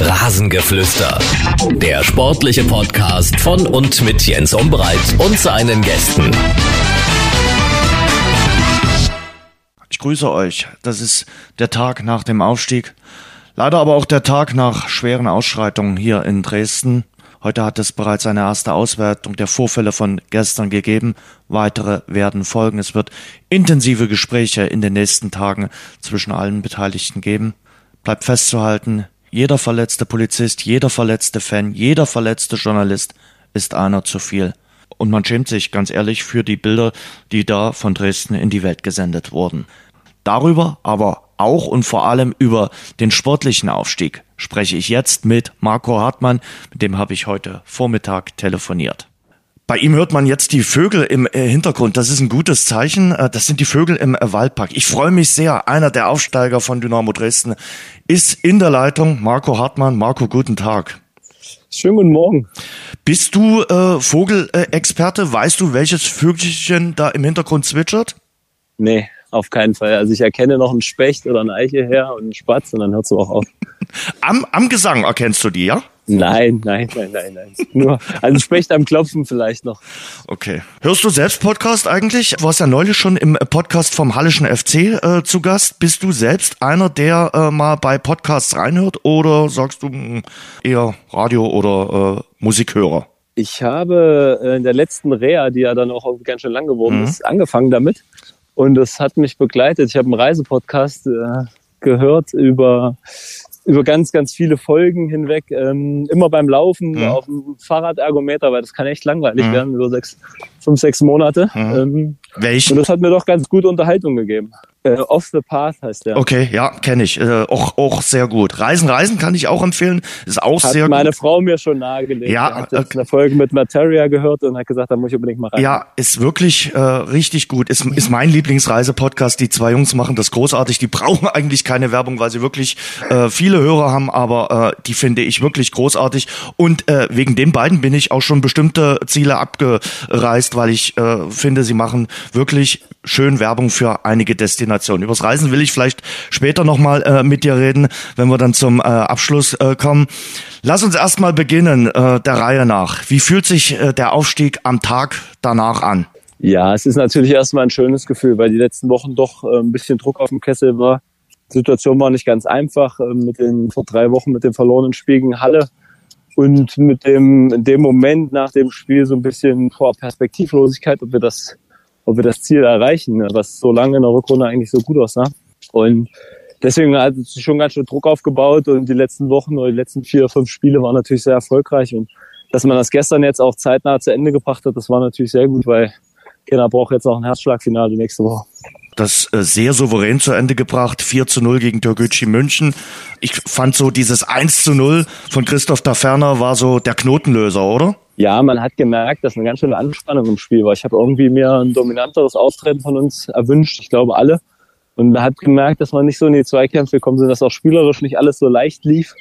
Rasengeflüster. Der sportliche Podcast von und mit Jens Umbreit und seinen Gästen. Ich grüße euch. Das ist der Tag nach dem Aufstieg. Leider aber auch der Tag nach schweren Ausschreitungen hier in Dresden. Heute hat es bereits eine erste Auswertung der Vorfälle von gestern gegeben. Weitere werden folgen. Es wird intensive Gespräche in den nächsten Tagen zwischen allen Beteiligten geben. Bleibt festzuhalten, jeder verletzte Polizist, jeder verletzte Fan, jeder verletzte Journalist ist einer zu viel. Und man schämt sich ganz ehrlich für die Bilder, die da von Dresden in die Welt gesendet wurden. Darüber, aber auch und vor allem über den sportlichen Aufstieg spreche ich jetzt mit Marco Hartmann, mit dem habe ich heute Vormittag telefoniert. Bei ihm hört man jetzt die Vögel im äh, Hintergrund. Das ist ein gutes Zeichen. Äh, das sind die Vögel im äh, Waldpark. Ich freue mich sehr. Einer der Aufsteiger von Dynamo Dresden ist in der Leitung. Marco Hartmann. Marco, guten Tag. Schönen guten Morgen. Bist du äh, Vogelexperte? Weißt du, welches Vögelchen da im Hintergrund zwitschert? Nee, auf keinen Fall. Also ich erkenne noch einen Specht oder einen Eiche her und einen Spatz und dann hört es auch auf. Am, am Gesang erkennst du die, ja? Nein, nein, nein, nein, nein. Nur also Specht am Klopfen vielleicht noch. Okay. Hörst du selbst Podcast eigentlich? Du warst ja neulich schon im Podcast vom Hallischen FC äh, zu Gast. Bist du selbst einer, der äh, mal bei Podcasts reinhört oder sagst du mh, hm, eher Radio oder äh, Musikhörer? Ich habe äh, in der letzten Reha, die ja dann auch ganz schön lang geworden mhm. ist, angefangen damit. Und das hat mich begleitet. Ich habe einen Reisepodcast äh, gehört über über ganz, ganz viele Folgen hinweg, ähm, immer beim Laufen mhm. auf dem Fahrradergometer, weil das kann echt langweilig mhm. werden über sechs, fünf, sechs Monate. Mhm. Ähm, Welchen? Und das hat mir doch ganz gut Unterhaltung gegeben. Äh, Off the Path heißt der. Okay, ja, kenne ich. Äh, auch, auch sehr gut. Reisen, Reisen kann ich auch empfehlen. Ist auch hat sehr gut. meine Frau mir schon nahegelegt. Ja, hat jetzt eine Folge mit Materia gehört und hat gesagt, da muss ich unbedingt mal rein. Ja, ist wirklich äh, richtig gut. Ist, ist mein Lieblingsreisepodcast. Die zwei Jungs machen das großartig. Die brauchen eigentlich keine Werbung, weil sie wirklich äh, viele Hörer haben, aber äh, die finde ich wirklich großartig. Und äh, wegen den beiden bin ich auch schon bestimmte Ziele abgereist, weil ich äh, finde, sie machen wirklich schön Werbung für einige Destinationen. Übers Reisen will ich vielleicht später nochmal äh, mit dir reden, wenn wir dann zum äh, Abschluss äh, kommen. Lass uns erstmal beginnen, äh, der Reihe nach. Wie fühlt sich äh, der Aufstieg am Tag danach an? Ja, es ist natürlich erstmal ein schönes Gefühl, weil die letzten Wochen doch äh, ein bisschen Druck auf dem Kessel war. Situation war nicht ganz einfach äh, mit den vor drei Wochen mit dem verlorenen Spiel gegen Halle und mit dem in dem Moment nach dem Spiel so ein bisschen vor Perspektivlosigkeit, ob wir das ob wir das Ziel erreichen, was so lange in der Rückrunde eigentlich so gut aussah. Und deswegen hat sich schon ganz schön Druck aufgebaut und die letzten Wochen oder die letzten vier, fünf Spiele waren natürlich sehr erfolgreich und dass man das gestern jetzt auch zeitnah zu Ende gebracht hat, das war natürlich sehr gut, weil Kinder braucht jetzt auch ein Herzschlagfinale nächste Woche das äh, sehr souverän zu Ende gebracht. 4 zu 0 gegen Türkgücü München. Ich fand so dieses 1 zu 0 von Christoph Daferner war so der Knotenlöser, oder? Ja, man hat gemerkt, dass eine ganz schöne Anspannung im Spiel war. Ich habe irgendwie mir ein dominanteres Auftreten von uns erwünscht. Ich glaube alle. Und man hat gemerkt, dass man nicht so in die Zweikämpfe gekommen sind, dass auch spielerisch nicht alles so leicht lief.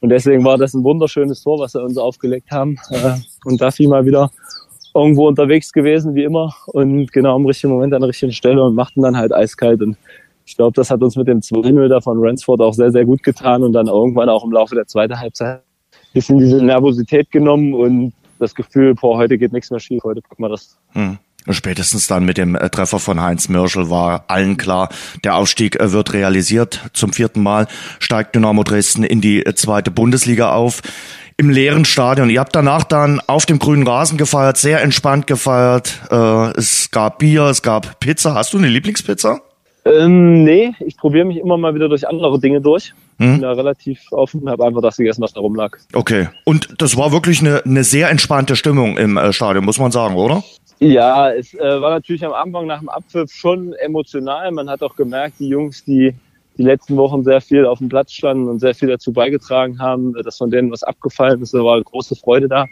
Und deswegen war das ein wunderschönes Tor, was wir uns aufgelegt haben. Äh, und da fiel mal wieder irgendwo unterwegs gewesen, wie immer, und genau im richtigen Moment an der richtigen Stelle und machten dann halt eiskalt. Und ich glaube, das hat uns mit dem 2-0 da von Ransford auch sehr, sehr gut getan und dann irgendwann auch im Laufe der zweiten Halbzeit ein bisschen diese Nervosität genommen und das Gefühl, boah, heute geht nichts mehr schief, heute guck mal das. Hm. Spätestens dann mit dem äh, Treffer von Heinz Mörschel war allen klar, der Aufstieg äh, wird realisiert. Zum vierten Mal steigt Dynamo Dresden in die äh, zweite Bundesliga auf im leeren Stadion. Ihr habt danach dann auf dem grünen Rasen gefeiert, sehr entspannt gefeiert. Äh, es gab Bier, es gab Pizza. Hast du eine Lieblingspizza? Ähm, nee, ich probiere mich immer mal wieder durch andere Dinge durch. Hm? Bin da relativ offen, habe einfach das gegessen, was da rumlag. Okay. Und das war wirklich eine, eine sehr entspannte Stimmung im äh, Stadion, muss man sagen, oder? Ja, es äh, war natürlich am Anfang nach dem Abpfiff schon emotional. Man hat auch gemerkt, die Jungs, die die letzten Wochen sehr viel auf dem Platz standen und sehr viel dazu beigetragen haben, dass von denen was abgefallen ist. Da war große Freude da.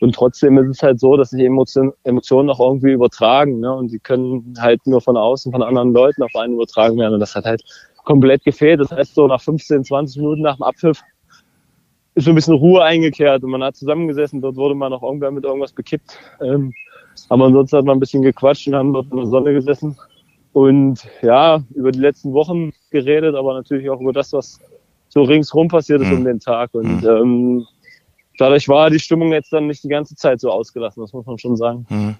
Und trotzdem ist es halt so, dass sich Emotionen, Emotionen auch irgendwie übertragen. Ne? Und die können halt nur von außen, von anderen Leuten auf einen übertragen werden. Und das hat halt komplett gefehlt. Das heißt, so nach 15, 20 Minuten nach dem Abpfiff ist so ein bisschen Ruhe eingekehrt und man hat zusammengesessen. Dort wurde man auch irgendwann mit irgendwas bekippt. Ähm, aber ansonsten hat man ein bisschen gequatscht und haben dort in der Sonne gesessen und ja, über die letzten Wochen geredet, aber natürlich auch über das, was so ringsrum passiert ist mhm. um den Tag. Und mhm. ähm, dadurch war die Stimmung jetzt dann nicht die ganze Zeit so ausgelassen, das muss man schon sagen. Mhm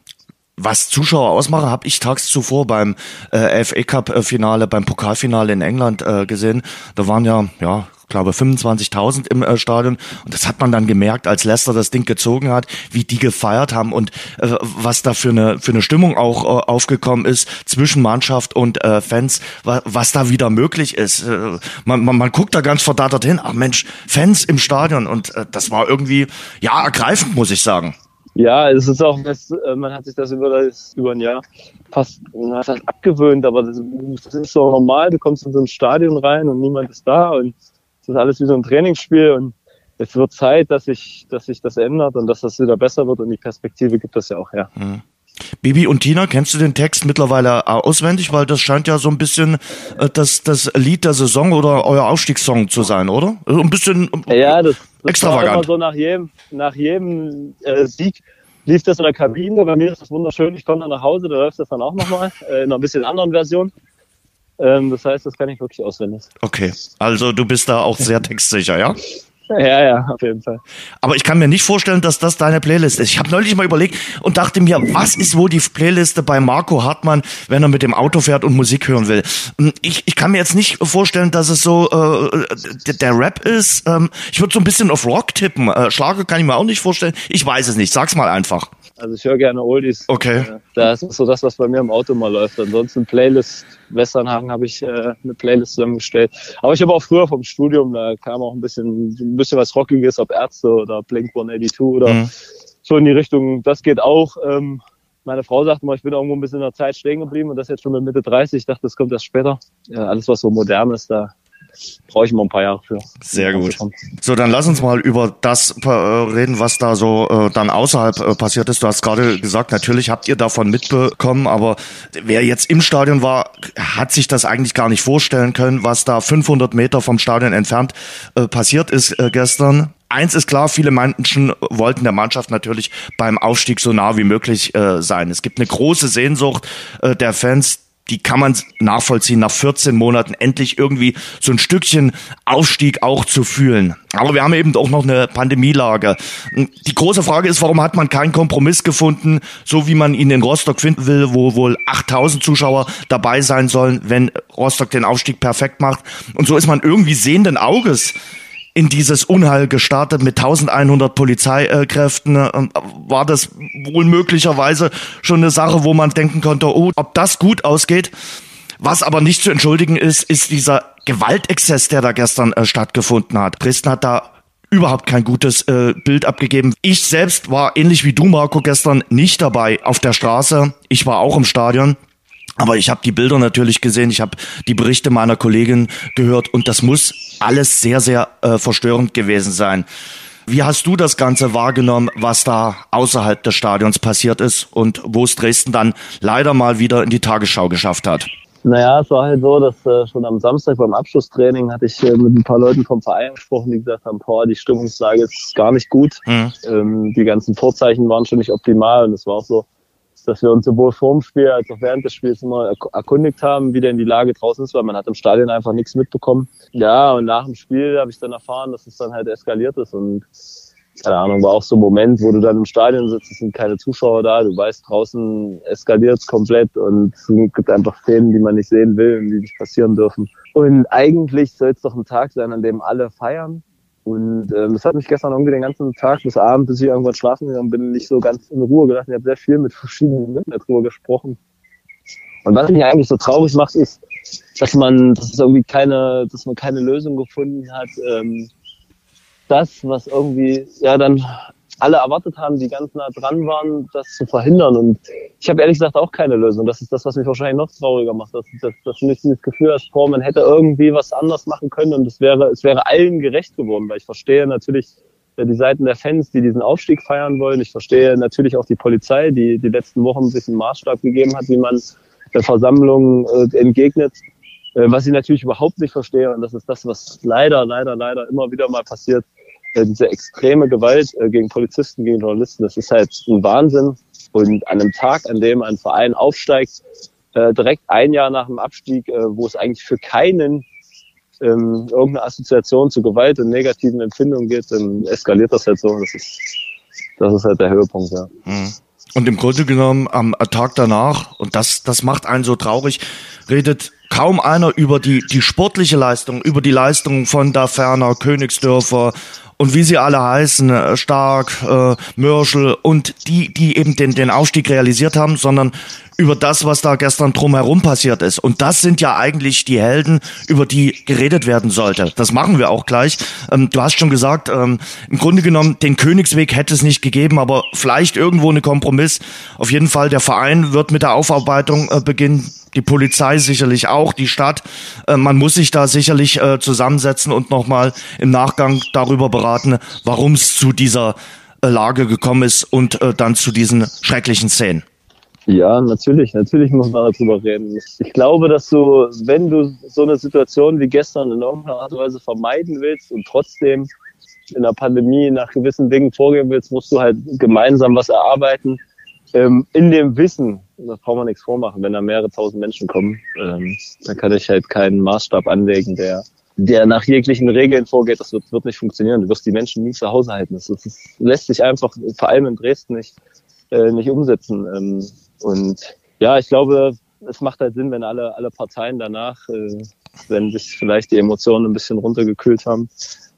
was Zuschauer ausmache, habe ich tags zuvor beim äh, FA Cup äh, Finale, beim Pokalfinale in England äh, gesehen. Da waren ja, ja, glaube 25.000 im äh, Stadion und das hat man dann gemerkt, als Leicester das Ding gezogen hat, wie die gefeiert haben und äh, was da für eine für eine Stimmung auch äh, aufgekommen ist zwischen Mannschaft und äh, Fans, wa was da wieder möglich ist. Äh, man, man, man guckt da ganz verdattert hin, ach Mensch, Fans im Stadion und äh, das war irgendwie ja ergreifend, muss ich sagen. Ja, es ist auch, man hat sich das über, das über ein Jahr fast das abgewöhnt, aber das, das, ist so normal. Du kommst in so ein Stadion rein und niemand ist da und es ist alles wie so ein Trainingsspiel und es wird Zeit, dass sich, dass sich das ändert und dass das wieder besser wird und die Perspektive gibt das ja auch her. Mhm. Bibi und Tina, kennst du den Text mittlerweile auswendig? Weil das scheint ja so ein bisschen äh, das, das Lied der Saison oder euer Aufstiegssong zu sein, oder? Also ein bisschen ja, das, das extravagant. War so nach jedem, nach jedem äh, Sieg lief das in der Kabine. Bei mir ist das wunderschön. Ich komme dann nach Hause, da läuft das dann auch nochmal äh, in einer bisschen anderen Version. Ähm, das heißt, das kann ich wirklich auswendig. Okay, also du bist da auch sehr textsicher, ja? Ja, ja, auf jeden Fall. Aber ich kann mir nicht vorstellen, dass das deine Playlist ist. Ich habe neulich mal überlegt und dachte mir, was ist wohl die Playliste bei Marco Hartmann, wenn er mit dem Auto fährt und Musik hören will? Hm, ich, ich kann mir jetzt nicht vorstellen, dass es so äh, der, der Rap ist. Ähm, ich würde so ein bisschen auf Rock tippen. Äh, Schlager kann ich mir auch nicht vorstellen. Ich weiß es nicht. Sag's mal einfach. Also ich höre gerne Oldies. Okay. Das ist so das, was bei mir im Auto mal läuft. Ansonsten Playlist, Westernhagen habe ich äh, eine Playlist zusammengestellt. Aber ich habe auch früher vom Studium, da kam auch ein bisschen, ein bisschen was Rockiges, ob Ärzte oder Blink 182 oder mhm. so in die Richtung. Das geht auch. Ähm, meine Frau sagt mal, ich bin irgendwo ein bisschen in der Zeit stehen geblieben und das jetzt schon mit Mitte 30. Ich dachte, das kommt erst später. Ja, alles, was so modern ist, da brauche ich mal ein paar Jahre für. Sehr gut. So, dann lass uns mal über das äh, reden, was da so äh, dann außerhalb äh, passiert ist. Du hast gerade gesagt, natürlich habt ihr davon mitbekommen, aber wer jetzt im Stadion war, hat sich das eigentlich gar nicht vorstellen können, was da 500 Meter vom Stadion entfernt äh, passiert ist äh, gestern. Eins ist klar, viele Menschen wollten der Mannschaft natürlich beim Aufstieg so nah wie möglich äh, sein. Es gibt eine große Sehnsucht äh, der Fans, die kann man nachvollziehen, nach 14 Monaten endlich irgendwie so ein Stückchen Aufstieg auch zu fühlen. Aber wir haben eben auch noch eine Pandemielage. Die große Frage ist, warum hat man keinen Kompromiss gefunden, so wie man ihn in Rostock finden will, wo wohl 8000 Zuschauer dabei sein sollen, wenn Rostock den Aufstieg perfekt macht. Und so ist man irgendwie sehenden Auges in dieses Unheil gestartet mit 1100 Polizeikräften. War das wohl möglicherweise schon eine Sache, wo man denken konnte, oh, ob das gut ausgeht? Was aber nicht zu entschuldigen ist, ist dieser Gewaltexzess, der da gestern äh, stattgefunden hat. Dresden hat da überhaupt kein gutes äh, Bild abgegeben. Ich selbst war ähnlich wie du, Marco, gestern nicht dabei auf der Straße. Ich war auch im Stadion. Aber ich habe die Bilder natürlich gesehen, ich habe die Berichte meiner Kollegin gehört und das muss alles sehr, sehr äh, verstörend gewesen sein. Wie hast du das Ganze wahrgenommen, was da außerhalb des Stadions passiert ist und wo es Dresden dann leider mal wieder in die Tagesschau geschafft hat? Naja, es war halt so, dass äh, schon am Samstag beim Abschlusstraining hatte ich äh, mit ein paar Leuten vom Verein gesprochen, die gesagt haben, boah, die Stimmungslage ist gar nicht gut. Mhm. Ähm, die ganzen Vorzeichen waren schon nicht optimal und es war auch so, dass wir uns sowohl vor dem Spiel als auch während des Spiels immer erkundigt haben, wie denn die Lage draußen ist, weil man hat im Stadion einfach nichts mitbekommen. Ja, und nach dem Spiel habe ich dann erfahren, dass es dann halt eskaliert ist und keine Ahnung, war auch so ein Moment, wo du dann im Stadion sitzt, es sind keine Zuschauer da, du weißt, draußen eskaliert es komplett und es gibt einfach Szenen, die man nicht sehen will und die nicht passieren dürfen. Und eigentlich soll es doch ein Tag sein, an dem alle feiern und ähm, das hat mich gestern irgendwie den ganzen Tag bis Abend, bis ich irgendwann schlafen gegangen bin, nicht so ganz in Ruhe gelassen. Ich habe sehr viel mit verschiedenen Leuten darüber gesprochen. Und was mich eigentlich so traurig macht, ist, dass man, dass es irgendwie keine, dass man keine Lösung gefunden hat. Ähm, das, was irgendwie ja dann alle erwartet haben, die ganz nah dran waren, das zu verhindern. Und ich habe ehrlich gesagt auch keine Lösung. Das ist das, was mich wahrscheinlich noch trauriger macht, dass, dass, dass du nicht das Gefühl hast, boah, man hätte irgendwie was anders machen können und es wäre, es wäre allen gerecht geworden, weil ich verstehe natürlich äh, die Seiten der Fans, die diesen Aufstieg feiern wollen. Ich verstehe natürlich auch die Polizei, die die letzten Wochen sich einen Maßstab gegeben hat, wie man der Versammlung äh, entgegnet. Äh, was ich natürlich überhaupt nicht verstehe, und das ist das, was leider, leider, leider immer wieder mal passiert, diese extreme Gewalt äh, gegen Polizisten, gegen Journalisten, das ist halt ein Wahnsinn. Und an einem Tag, an dem ein Verein aufsteigt, äh, direkt ein Jahr nach dem Abstieg, äh, wo es eigentlich für keinen ähm, irgendeine Assoziation zu Gewalt und negativen Empfindungen geht, dann eskaliert das halt so. Das ist, das ist halt der Höhepunkt, ja. Mhm. Und im Grunde genommen am Tag danach, und das, das macht einen so traurig, redet kaum einer über die, die sportliche Leistung, über die Leistung von da Ferner, Königsdörfer und wie sie alle heißen, äh, Stark, äh, Mörschel und die, die eben den, den Aufstieg realisiert haben, sondern über das, was da gestern drumherum passiert ist. Und das sind ja eigentlich die Helden, über die geredet werden sollte. Das machen wir auch gleich. Ähm, du hast schon gesagt, ähm, im Grunde genommen, den Königsweg hätte es nicht gegeben, aber vielleicht irgendwo eine Kompromiss. Auf jeden Fall, der Verein wird mit der Aufarbeitung äh, beginnen die Polizei sicherlich auch, die Stadt. Äh, man muss sich da sicherlich äh, zusammensetzen und nochmal im Nachgang darüber beraten, warum es zu dieser äh, Lage gekommen ist und dann zu diesen schrecklichen Szenen. Ja, natürlich, natürlich muss man darüber reden. Ich glaube, dass du, wenn du so eine Situation wie gestern in irgendeiner Art und Weise vermeiden willst und trotzdem in der Pandemie nach gewissen Dingen vorgehen willst, musst du halt gemeinsam was erarbeiten. Ähm, in dem Wissen, da braucht man nichts vormachen, wenn da mehrere tausend Menschen kommen, ähm, dann kann ich halt keinen Maßstab anlegen, der, der nach jeglichen Regeln vorgeht. Das wird, wird nicht funktionieren. Du wirst die Menschen nie zu Hause halten. Das, das, lässt sich einfach, vor allem in Dresden, nicht, äh, nicht umsetzen. Ähm, und ja, ich glaube, es macht halt Sinn, wenn alle, alle Parteien danach, äh, wenn sich vielleicht die Emotionen ein bisschen runtergekühlt haben,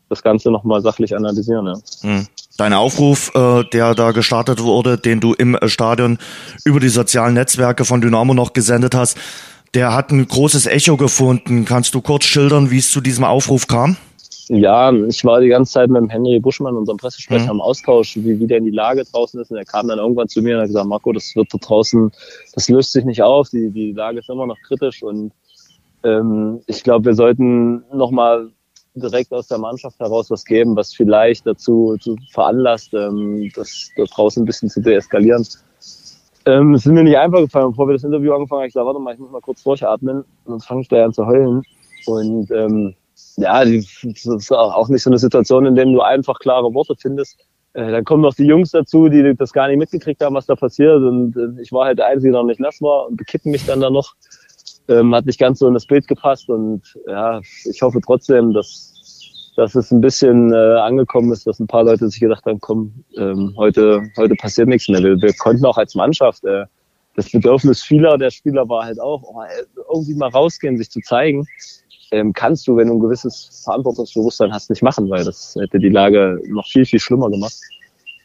das Ganze nochmal sachlich analysieren. Ja. Hm. Dein Aufruf, äh, der da gestartet wurde, den du im äh, Stadion über die sozialen Netzwerke von Dynamo noch gesendet hast, der hat ein großes Echo gefunden. Kannst du kurz schildern, wie es zu diesem Aufruf kam? Ja, ich war die ganze Zeit mit dem Henry Buschmann, unserem Pressesprecher, mhm. im Austausch, wie, wie denn die Lage draußen ist. Und er kam dann irgendwann zu mir und hat gesagt, Marco, das wird da draußen, das löst sich nicht auf, die, die Lage ist immer noch kritisch und ähm, ich glaube, wir sollten nochmal direkt aus der Mannschaft heraus was geben, was vielleicht dazu zu veranlasst, ähm, das da draußen ein bisschen zu deeskalieren. Ähm, es ist mir nicht einfach gefallen, bevor wir das Interview angefangen haben. Ich dachte, warte mal, ich muss mal kurz durchatmen, sonst fange ich da an zu heulen. Und ähm, ja, das ist auch nicht so eine Situation, in der du einfach klare Worte findest. Äh, dann kommen noch die Jungs dazu, die das gar nicht mitgekriegt haben, was da passiert. Und äh, ich war halt der Einzige, der noch nicht nass war und bekippen mich dann da noch ähm, hat nicht ganz so in das Bild gepasst und ja, ich hoffe trotzdem, dass, dass es ein bisschen äh, angekommen ist, dass ein paar Leute sich gedacht haben, komm, ähm, heute, heute passiert nichts mehr. Wir, wir konnten auch als Mannschaft, äh, das Bedürfnis vieler der Spieler war halt auch, oh, irgendwie mal rausgehen, sich zu zeigen. Ähm, kannst du, wenn du ein gewisses Verantwortungsbewusstsein hast, nicht machen, weil das hätte die Lage noch viel, viel schlimmer gemacht.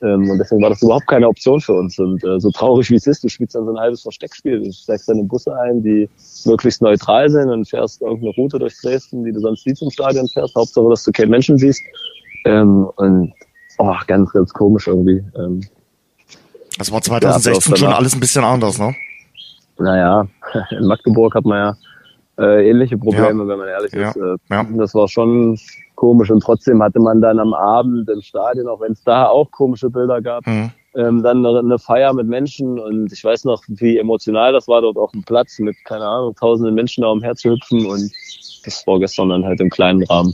Ähm, und deswegen war das überhaupt keine Option für uns. Und äh, so traurig wie es ist, du spielst dann so ein halbes Versteckspiel. Du steigst deine Busse ein, die möglichst neutral sind und fährst irgendeine Route durch Dresden, die du sonst nie zum Stadion fährst. Hauptsache, dass du keinen Menschen siehst. Ähm, und oh, ganz, ganz komisch irgendwie. Ähm, das war 2016 schon alles ein bisschen anders, ne? Naja, in Magdeburg hat man ja äh, ähnliche Probleme, ja. wenn man ehrlich ja. ist. Äh, ja. Das war schon komisch. Und trotzdem hatte man dann am Abend im Stadion, auch wenn es da auch komische Bilder gab, mhm. ähm, dann eine, eine, Feier mit Menschen. Und ich weiß noch, wie emotional das war, dort auf dem Platz mit, keine Ahnung, tausenden Menschen da umherzuhüpfen. Und das war gestern dann halt im kleinen Rahmen.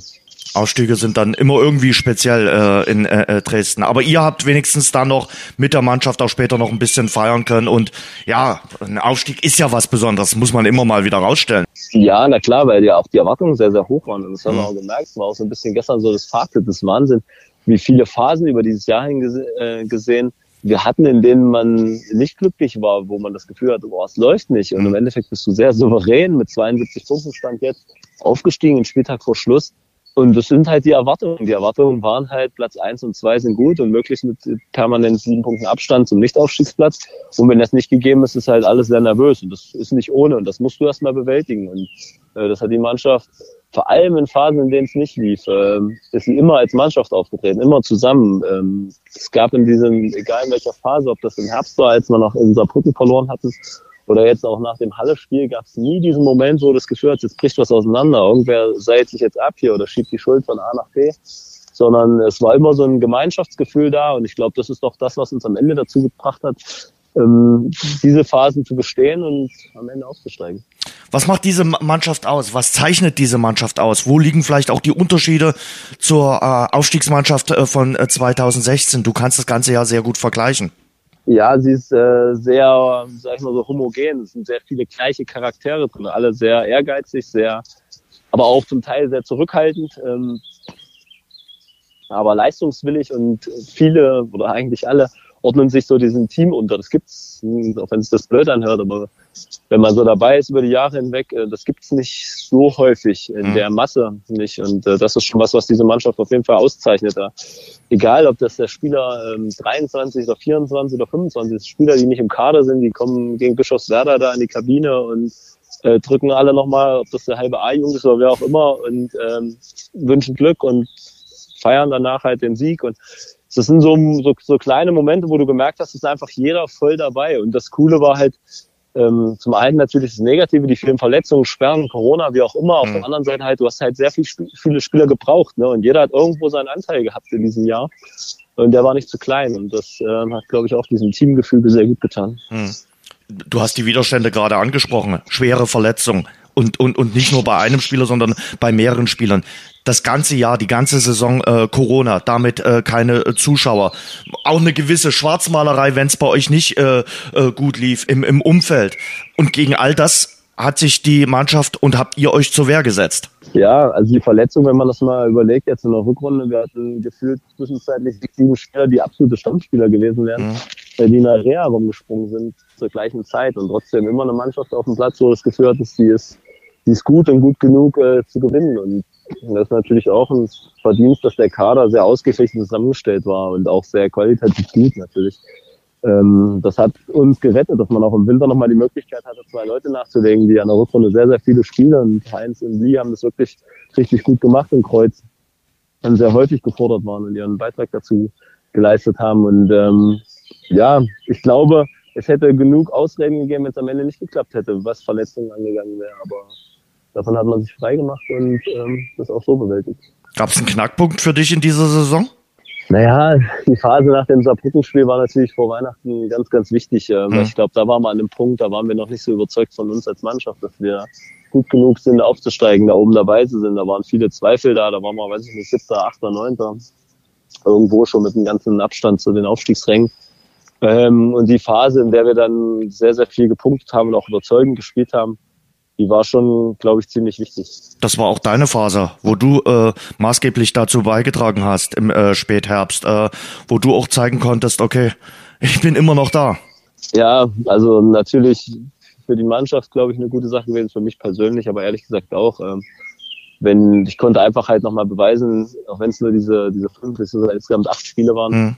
Ausstiege sind dann immer irgendwie speziell äh, in äh, äh, Dresden. Aber ihr habt wenigstens dann noch mit der Mannschaft auch später noch ein bisschen feiern können. Und ja, ein Aufstieg ist ja was Besonderes, muss man immer mal wieder rausstellen. Ja, na klar, weil ja auch die Erwartungen sehr, sehr hoch waren. Und das haben mhm. wir auch gemerkt. Es war auch so ein bisschen gestern so das Fazit des Wahnsinn, wie viele Phasen über dieses Jahr hingesehen äh, wir hatten, in denen man nicht glücklich war, wo man das Gefühl hatte, boah, es läuft nicht. Und im Endeffekt bist du sehr souverän mit 72 Punkten Stand jetzt aufgestiegen, im Spieltag vor Schluss. Und das sind halt die Erwartungen. Die Erwartungen waren halt, Platz eins und zwei sind gut und möglichst mit permanent sieben Punkten Abstand zum Nichtaufstiegsplatz. Und wenn das nicht gegeben ist, ist halt alles sehr nervös. Und das ist nicht ohne. Und das musst du erstmal bewältigen. Und äh, das hat die Mannschaft, vor allem in Phasen, in denen es nicht lief, äh, ist sie immer als Mannschaft aufgetreten, immer zusammen. Ähm, es gab in diesem, egal in welcher Phase, ob das im Herbst war, als wir noch in Saarbrücken verloren hatten, oder jetzt auch nach dem Halle-Spiel gab es nie diesen Moment, wo das Gefühl hat, jetzt bricht was auseinander. Irgendwer seilt sich jetzt ab hier oder schiebt die Schuld von A nach B. Sondern es war immer so ein Gemeinschaftsgefühl da. Und ich glaube, das ist doch das, was uns am Ende dazu gebracht hat, ähm, diese Phasen zu bestehen und am Ende auszusteigen. Was macht diese Mannschaft aus? Was zeichnet diese Mannschaft aus? Wo liegen vielleicht auch die Unterschiede zur äh, Aufstiegsmannschaft äh, von äh, 2016? Du kannst das Ganze ja sehr gut vergleichen. Ja, sie ist äh, sehr, sag ich mal so, homogen. Es sind sehr viele gleiche Charaktere drin, alle sehr ehrgeizig, sehr aber auch zum Teil sehr zurückhaltend, ähm, aber leistungswillig und viele oder eigentlich alle ordnen sich so diesem Team unter. Das gibt's, auch wenn es das blöd anhört, aber wenn man so dabei ist über die Jahre hinweg, äh, das gibt's nicht so häufig in mhm. der Masse nicht. Und äh, das ist schon was, was diese Mannschaft auf jeden Fall auszeichnet. Egal, ob das der Spieler ähm, 23 oder 24 oder 25 Spieler, die nicht im Kader sind, die kommen gegen Bischofswerda da in die Kabine und äh, drücken alle nochmal, ob das der halbe A-Jugend ist oder wer auch immer und ähm, wünschen Glück und feiern danach halt den Sieg. Und das sind so, so, so kleine Momente, wo du gemerkt hast, ist einfach jeder voll dabei. Und das Coole war halt, ähm, zum einen natürlich das Negative, die vielen Verletzungen, Sperren, Corona, wie auch immer. Auf mhm. der anderen Seite halt, du hast halt sehr viel, viele Spieler gebraucht. Ne? Und jeder hat irgendwo seinen Anteil gehabt in diesem Jahr. Und der war nicht zu klein. Und das äh, hat, glaube ich, auch diesem Teamgefüge sehr gut getan. Mhm. Du hast die Widerstände gerade angesprochen. Schwere Verletzungen. Und, und, und nicht nur bei einem Spieler, sondern bei mehreren Spielern das ganze Jahr, die ganze Saison äh, Corona, damit äh, keine äh, Zuschauer. Auch eine gewisse Schwarzmalerei, wenn es bei euch nicht äh, äh, gut lief im, im Umfeld. Und gegen all das hat sich die Mannschaft und habt ihr euch zur Wehr gesetzt? Ja, also die Verletzung, wenn man das mal überlegt, jetzt in der Rückrunde, wir hatten gefühlt zwischenzeitlich sieben Spieler, die absolute Stammspieler gewesen wären, mhm. die in der Reha rumgesprungen sind zur gleichen Zeit und trotzdem immer eine Mannschaft auf dem Platz, wo das Gefühl hat, dass die ist, die ist gut und gut genug äh, zu gewinnen. Und das ist natürlich auch ein Verdienst, dass der Kader sehr ausgefecht zusammengestellt war und auch sehr qualitativ gut natürlich. Ähm, das hat uns gerettet, dass man auch im Winter nochmal die Möglichkeit hatte, zwei Leute nachzulegen, die an der Rückrunde sehr, sehr viele Spiele und Heinz und Lee haben das wirklich richtig gut gemacht im Kreuz und sehr häufig gefordert waren und ihren Beitrag dazu geleistet haben. Und ähm, ja, ich glaube, es hätte genug Ausreden gegeben, wenn es am Ende nicht geklappt hätte, was Verletzungen angegangen wäre. Aber davon hat man sich frei gemacht und ähm, das auch so bewältigt. Gab es einen Knackpunkt für dich in dieser Saison? Naja, die Phase nach dem Saarbrücken-Spiel war natürlich vor Weihnachten ganz, ganz wichtig. Äh, mhm. Ich glaube, da waren wir an dem Punkt, da waren wir noch nicht so überzeugt von uns als Mannschaft, dass wir gut genug sind, aufzusteigen, da oben dabei zu sind. Da waren viele Zweifel da, da waren wir, weiß ich nicht, siebter, achter, neunter. Irgendwo schon mit einem ganzen Abstand zu den Aufstiegsrängen. Ähm, und die Phase, in der wir dann sehr, sehr viel gepunktet haben und auch überzeugend gespielt haben, die war schon, glaube ich, ziemlich wichtig. Das war auch deine Phase, wo du äh, maßgeblich dazu beigetragen hast im äh, Spätherbst, äh, wo du auch zeigen konntest, okay, ich bin immer noch da. Ja, also natürlich für die Mannschaft, glaube ich, eine gute Sache gewesen, für mich persönlich, aber ehrlich gesagt auch. Ähm, wenn ich konnte einfach halt nochmal beweisen, auch wenn es nur diese diese fünf, insgesamt acht Spiele waren, mhm.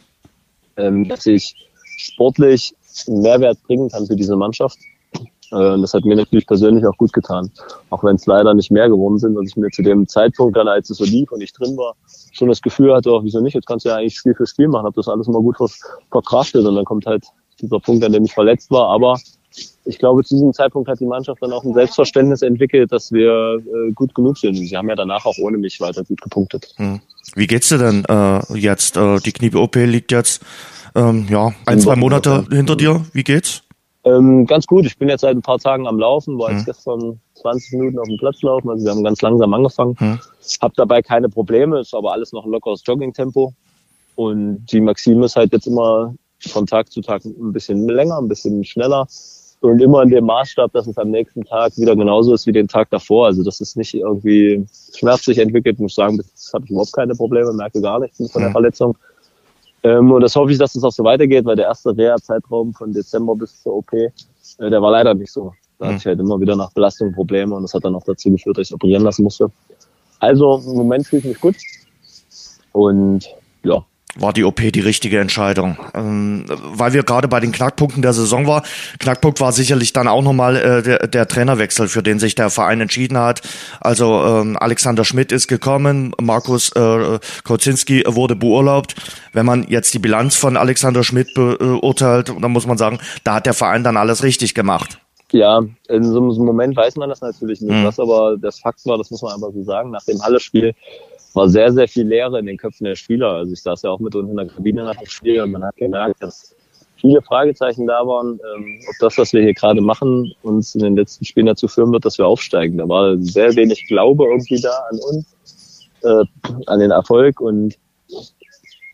ähm, dass ich sportlich einen Mehrwert bringen kann für diese Mannschaft äh, das hat mir natürlich persönlich auch gut getan. Auch wenn es leider nicht mehr geworden sind und ich mir zu dem Zeitpunkt dann, als es so lief und ich drin war, schon das Gefühl hatte, auch wieso nicht, jetzt kannst du ja eigentlich Spiel für Spiel machen, habe das alles mal gut verkraftet und dann kommt halt dieser Punkt, an dem ich verletzt war. Aber ich glaube, zu diesem Zeitpunkt hat die Mannschaft dann auch ein Selbstverständnis entwickelt, dass wir äh, gut genug sind. Sie haben ja danach auch ohne mich weiter gut gepunktet. Hm. Wie geht's dir denn äh, jetzt? Äh, die Knie-OP liegt jetzt ähm, ja ein, zwei Monate hinter dir. Wie geht's? Ähm, ganz gut. Ich bin jetzt seit ein paar Tagen am Laufen, war jetzt mhm. gestern 20 Minuten auf dem Platz laufen. Also wir haben ganz langsam angefangen. Mhm. Hab dabei keine Probleme, ist aber alles noch ein lockeres Jogging-Tempo. Und die Maxime ist halt jetzt immer von Tag zu Tag ein bisschen länger, ein bisschen schneller. Und immer in dem Maßstab, dass es am nächsten Tag wieder genauso ist wie den Tag davor. Also das ist nicht irgendwie schmerzlich entwickelt, muss ich sagen, das habe ich überhaupt keine Probleme, merke gar nichts von der mhm. Verletzung. Ähm, und das hoffe ich, dass es das auch so weitergeht, weil der erste Reha-Zeitraum von Dezember bis zur OP, äh, der war leider nicht so. Da hatte ich halt immer wieder nach Belastung Probleme und das hat dann auch dazu geführt, dass ich operieren lassen musste. Also im Moment fühle ich mich gut. Und ja, war die OP die richtige Entscheidung. Ähm, weil wir gerade bei den Knackpunkten der Saison war. Knackpunkt war sicherlich dann auch nochmal äh, der, der Trainerwechsel, für den sich der Verein entschieden hat. Also ähm, Alexander Schmidt ist gekommen, Markus äh, Kozinski wurde beurlaubt. Wenn man jetzt die Bilanz von Alexander Schmidt beurteilt, dann muss man sagen, da hat der Verein dann alles richtig gemacht. Ja, in so einem Moment weiß man das natürlich nicht. Mhm. Was aber das Fakt war, das muss man einfach so sagen, nach dem Halle-Spiel war sehr, sehr viel Leere in den Köpfen der Spieler. Also ich saß ja auch mit uns in der Kabine nach dem Spiel und man hat gemerkt, dass viele Fragezeichen da waren, ähm, ob das, was wir hier gerade machen, uns in den letzten Spielen dazu führen wird, dass wir aufsteigen. Da war sehr wenig Glaube irgendwie da an uns, äh, an den Erfolg und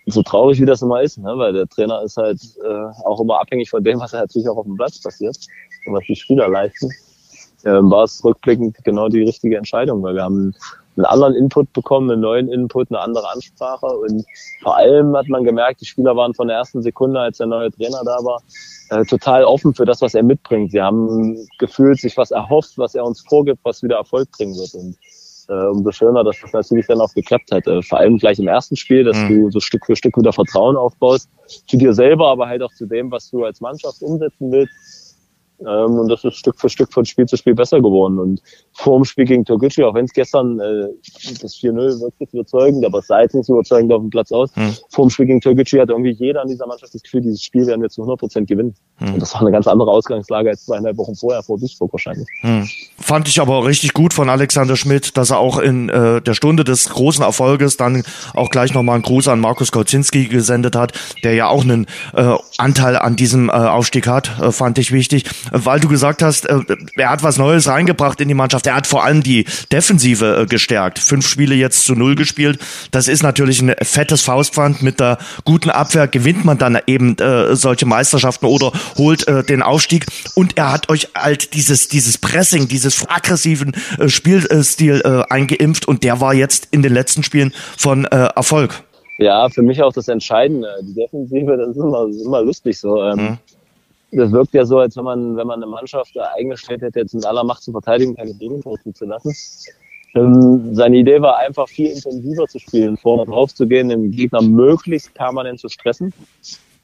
so traurig wie das immer ist, ne? weil der Trainer ist halt äh, auch immer abhängig von dem, was natürlich auch auf dem Platz passiert und was die Spieler leisten. ähm, war es rückblickend genau die richtige Entscheidung, weil wir haben einen anderen Input bekommen, einen neuen Input, eine andere Ansprache und vor allem hat man gemerkt, die Spieler waren von der ersten Sekunde, als der neue Trainer da war, äh, total offen für das, was er mitbringt. Sie haben gefühlt sich was erhofft, was er uns vorgibt, was wieder Erfolg bringen wird und äh, umso schöner, dass das natürlich dann auch geklappt hat. Äh, vor allem gleich im ersten Spiel, dass mhm. du so Stück für Stück wieder Vertrauen aufbaust zu dir selber, aber halt auch zu dem, was du als Mannschaft umsetzen willst. Ähm, und das ist Stück für Stück von Spiel zu Spiel besser geworden. Und vor dem Spiel gegen Türkgücü, auch wenn es gestern äh, das 4-0 wirklich überzeugend, aber es sah jetzt nicht überzeugend auf dem Platz aus. Hm. Vor dem Spiel gegen Türkgücü hat irgendwie jeder in dieser Mannschaft das Gefühl, dieses Spiel werden wir zu 100 Prozent gewinnen. Hm. Und das war eine ganz andere Ausgangslage als zweieinhalb Wochen vorher vor Duisburg wahrscheinlich. Hm. Fand ich aber richtig gut von Alexander Schmidt, dass er auch in äh, der Stunde des großen Erfolges dann auch gleich nochmal einen Gruß an Markus Kauzinski gesendet hat, der ja auch einen äh, Anteil an diesem äh, Aufstieg hat, äh, fand ich wichtig. Weil du gesagt hast, äh, er hat was Neues reingebracht in die Mannschaft. Er hat vor allem die Defensive äh, gestärkt. Fünf Spiele jetzt zu null gespielt. Das ist natürlich ein fettes Faustpfand. Mit der guten Abwehr gewinnt man dann eben äh, solche Meisterschaften oder holt äh, den Aufstieg. Und er hat euch halt dieses, dieses Pressing, dieses aggressiven äh, Spielstil äh, eingeimpft. Und der war jetzt in den letzten Spielen von äh, Erfolg. Ja, für mich auch das Entscheidende. Die Defensive, das ist immer, das ist immer lustig so. Ähm, mhm das wirkt ja so, als wenn man, wenn man eine Mannschaft eingestellt hätte, jetzt mit aller Macht zu verteidigen, keine Gegentor zuzulassen. Ähm, seine Idee war einfach viel intensiver zu spielen, vorne drauf zu gehen, den Gegner möglichst permanent zu stressen.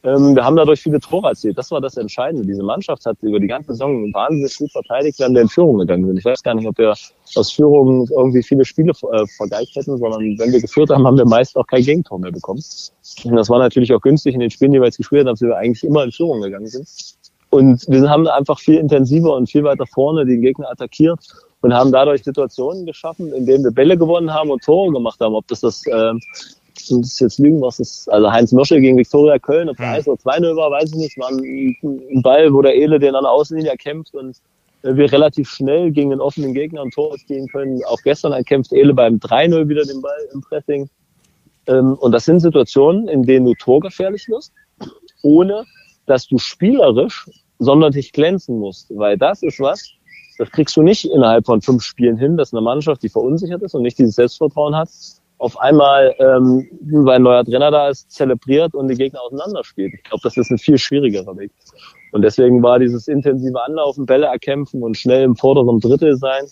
Ähm, wir haben dadurch viele Tore erzielt. Das war das Entscheidende. Diese Mannschaft hat über die ganze Saison wahnsinnig gut verteidigt, wenn wir in Führung gegangen sind. Ich weiß gar nicht, ob wir aus Führung irgendwie viele Spiele äh, vergeigt hätten, sondern wenn wir geführt haben, haben wir meist auch kein Gegentor mehr bekommen. Und das war natürlich auch günstig in den Spielen, die wir jetzt gespielt haben, dass wir eigentlich immer in Führung gegangen sind. Und wir haben einfach viel intensiver und viel weiter vorne den Gegner attackiert und haben dadurch Situationen geschaffen, in denen wir Bälle gewonnen haben und Tore gemacht haben. Ob das das, äh, das jetzt lügen, was ist, also Heinz Mörschel gegen Viktoria Köln, ob es 1 oder 2-0 war, weiß ich nicht. War ein, ein Ball, wo der Ele den an der Außenlinie erkämpft und wir relativ schnell gegen den offenen Gegner ein Tor spielen können. Auch gestern erkämpft Ele beim 3-0 wieder den Ball im Pressing. Ähm, und das sind Situationen, in denen du torgefährlich wirst, ohne dass du spielerisch sonderlich glänzen musst, weil das ist was, das kriegst du nicht innerhalb von fünf Spielen hin, dass eine Mannschaft, die verunsichert ist und nicht dieses Selbstvertrauen hat, auf einmal, ähm, weil ein neuer Trainer da ist, zelebriert und die Gegner auseinanderspielt. Ich glaube, das ist ein viel schwierigerer Weg. Und deswegen war dieses intensive Anlaufen, Bälle erkämpfen und schnell im vorderen Drittel sein,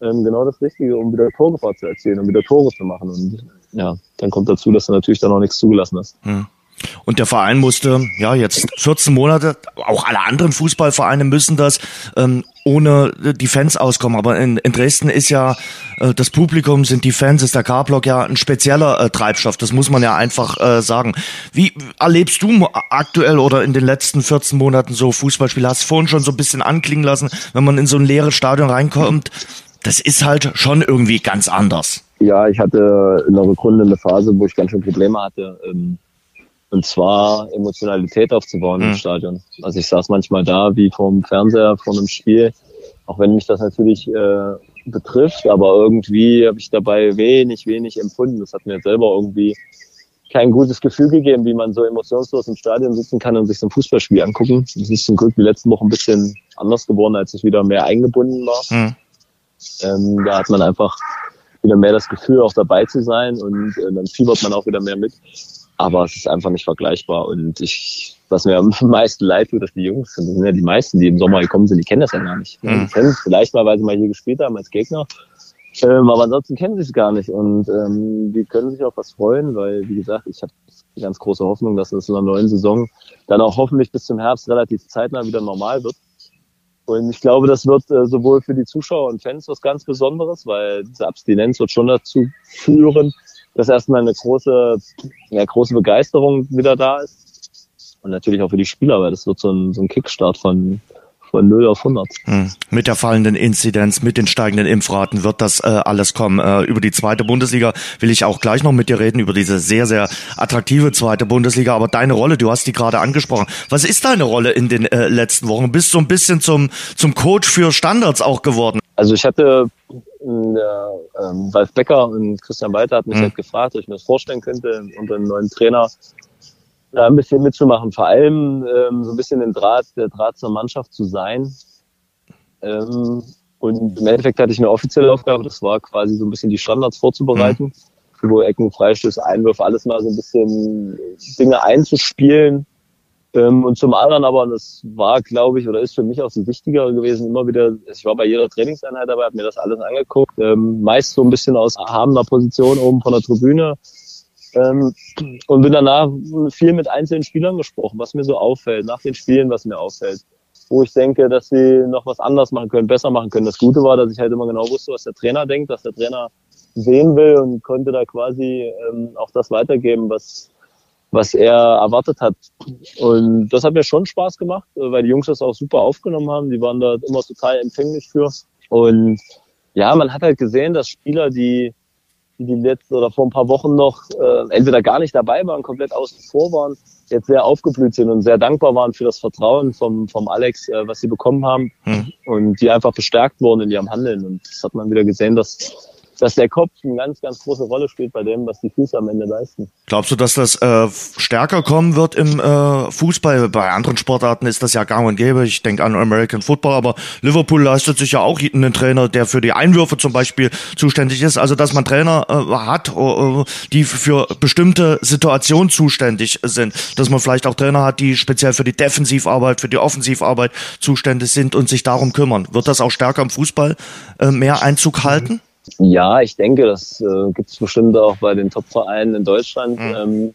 ähm, genau das Richtige, um wieder Torgefahr zu erzielen, um wieder Tore zu machen. Und ja, dann kommt dazu, dass du natürlich dann noch nichts zugelassen hast. Hm. Und der Verein musste, ja, jetzt 14 Monate, auch alle anderen Fußballvereine müssen das, ähm, ohne die Fans auskommen. Aber in, in Dresden ist ja äh, das Publikum, sind die Fans, ist der K-Block ja ein spezieller äh, Treibstoff. Das muss man ja einfach äh, sagen. Wie erlebst du aktuell oder in den letzten 14 Monaten so Fußballspiele? Hast vorhin schon so ein bisschen anklingen lassen, wenn man in so ein leeres Stadion reinkommt. Das ist halt schon irgendwie ganz anders. Ja, ich hatte in der Rückrunde eine Phase, wo ich ganz schön Probleme hatte. Ähm und zwar Emotionalität aufzubauen mhm. im Stadion. Also ich saß manchmal da wie vorm Fernseher vor einem Spiel, auch wenn mich das natürlich äh, betrifft, aber irgendwie habe ich dabei wenig, wenig empfunden. Das hat mir selber irgendwie kein gutes Gefühl gegeben, wie man so emotionslos im Stadion sitzen kann und sich so ein Fußballspiel angucken. Das ist zum Glück die letzten Wochen ein bisschen anders geworden, als ich wieder mehr eingebunden war. Mhm. Ähm, da hat man einfach wieder mehr das Gefühl, auch dabei zu sein und äh, dann fiebert man auch wieder mehr mit. Aber es ist einfach nicht vergleichbar. Und ich, was mir am meisten leid tut, dass die Jungs, das sind ja die meisten, die im Sommer gekommen sind, die kennen das ja gar nicht. Mhm. Die kennen es vielleicht mal, weil sie mal hier gespielt haben als Gegner. Ähm, aber ansonsten kennen sie es gar nicht. Und ähm, die können sich auf was freuen, weil, wie gesagt, ich habe ganz große Hoffnung, dass es in der neuen Saison dann auch hoffentlich bis zum Herbst relativ zeitnah wieder normal wird. Und ich glaube, das wird äh, sowohl für die Zuschauer und Fans was ganz Besonderes, weil diese Abstinenz wird schon dazu führen, dass erstmal eine große, ja, große Begeisterung wieder da ist. Und natürlich auch für die Spieler, weil das wird so ein, so ein Kickstart von, von 0 auf 100. Hm. Mit der fallenden Inzidenz, mit den steigenden Impfraten wird das äh, alles kommen. Äh, über die zweite Bundesliga will ich auch gleich noch mit dir reden, über diese sehr, sehr attraktive zweite Bundesliga. Aber deine Rolle, du hast die gerade angesprochen. Was ist deine Rolle in den äh, letzten Wochen? Bist so ein bisschen zum, zum Coach für Standards auch geworden? Also ich hatte der ähm, Ralf Becker und Christian Walter hat mich mhm. halt gefragt, ob ich mir das vorstellen könnte, unter einem neuen Trainer da ein bisschen mitzumachen. Vor allem ähm, so ein bisschen den Draht, der Draht zur Mannschaft zu sein. Ähm, Und im Endeffekt hatte ich eine offizielle Aufgabe, das war quasi so ein bisschen die Standards vorzubereiten, mhm. wo Ecken, Freistöße, Einwürfe, alles mal so ein bisschen Dinge einzuspielen. Ähm, und zum anderen aber, und das war, glaube ich, oder ist für mich auch so wichtiger gewesen, immer wieder, ich war bei jeder Trainingseinheit dabei, habe mir das alles angeguckt, ähm, meist so ein bisschen aus erhabener Position oben von der Tribüne, ähm, und bin danach viel mit einzelnen Spielern gesprochen, was mir so auffällt, nach den Spielen, was mir auffällt wo ich denke, dass sie noch was anders machen können, besser machen können. Das Gute war, dass ich halt immer genau wusste, was der Trainer denkt, was der Trainer sehen will und konnte da quasi ähm, auch das weitergeben, was, was er erwartet hat. Und das hat mir schon Spaß gemacht, äh, weil die Jungs das auch super aufgenommen haben. Die waren da immer total empfänglich für. Und ja, man hat halt gesehen, dass Spieler, die die, letzten oder vor ein paar Wochen noch äh, entweder gar nicht dabei waren, komplett außen vor waren, jetzt sehr aufgeblüht sind und sehr dankbar waren für das Vertrauen vom, vom Alex, äh, was sie bekommen haben hm. und die einfach bestärkt wurden in ihrem Handeln. Und das hat man wieder gesehen, dass dass der Kopf eine ganz, ganz große Rolle spielt bei dem, was die Füße am Ende leisten. Glaubst du, dass das äh, stärker kommen wird im äh, Fußball? Bei anderen Sportarten ist das ja gang und gäbe. Ich denke an American Football, aber Liverpool leistet sich ja auch einen Trainer, der für die Einwürfe zum Beispiel zuständig ist. Also, dass man Trainer äh, hat, äh, die für bestimmte Situationen zuständig sind. Dass man vielleicht auch Trainer hat, die speziell für die Defensivarbeit, für die Offensivarbeit zuständig sind und sich darum kümmern. Wird das auch stärker im Fußball äh, mehr Einzug halten? Ja, ich denke, das äh, gibt es bestimmt auch bei den Top-Vereinen in Deutschland. Mhm. Ähm,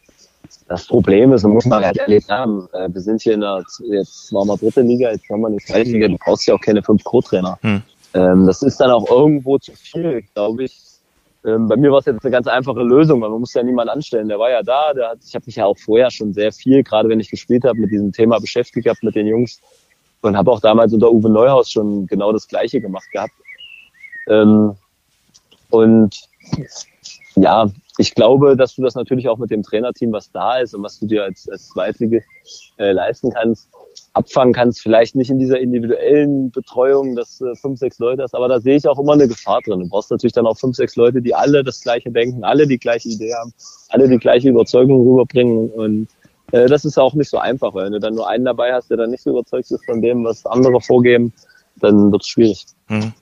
das Problem ist, man muss mal halt erlebt haben, äh, wir sind hier in der, jetzt waren wir dritte Liga, jetzt haben wir eine zweite Liga, du brauchst ja auch keine fünf Co-Trainer. Mhm. Ähm, das ist dann auch irgendwo zu viel, glaube ich. Ähm, bei mir war es jetzt eine ganz einfache Lösung, weil man muss ja niemanden anstellen. Der war ja da, der hat, ich habe mich ja auch vorher schon sehr viel, gerade wenn ich gespielt habe, mit diesem Thema beschäftigt gehabt mit den Jungs und habe auch damals unter Uwe Neuhaus schon genau das Gleiche gemacht gehabt. Ähm, und ja, ich glaube, dass du das natürlich auch mit dem Trainerteam, was da ist und was du dir als, als Zweitlige äh, leisten kannst, abfangen kannst. Vielleicht nicht in dieser individuellen Betreuung, dass äh, fünf, sechs Leute hast, aber da sehe ich auch immer eine Gefahr drin. Du brauchst natürlich dann auch fünf, sechs Leute, die alle das Gleiche denken, alle die gleiche Idee haben, alle die gleiche Überzeugung rüberbringen und äh, das ist auch nicht so einfach, weil wenn du dann nur einen dabei hast, der dann nicht so überzeugt ist von dem, was andere vorgeben, dann wird es schwierig. Mhm.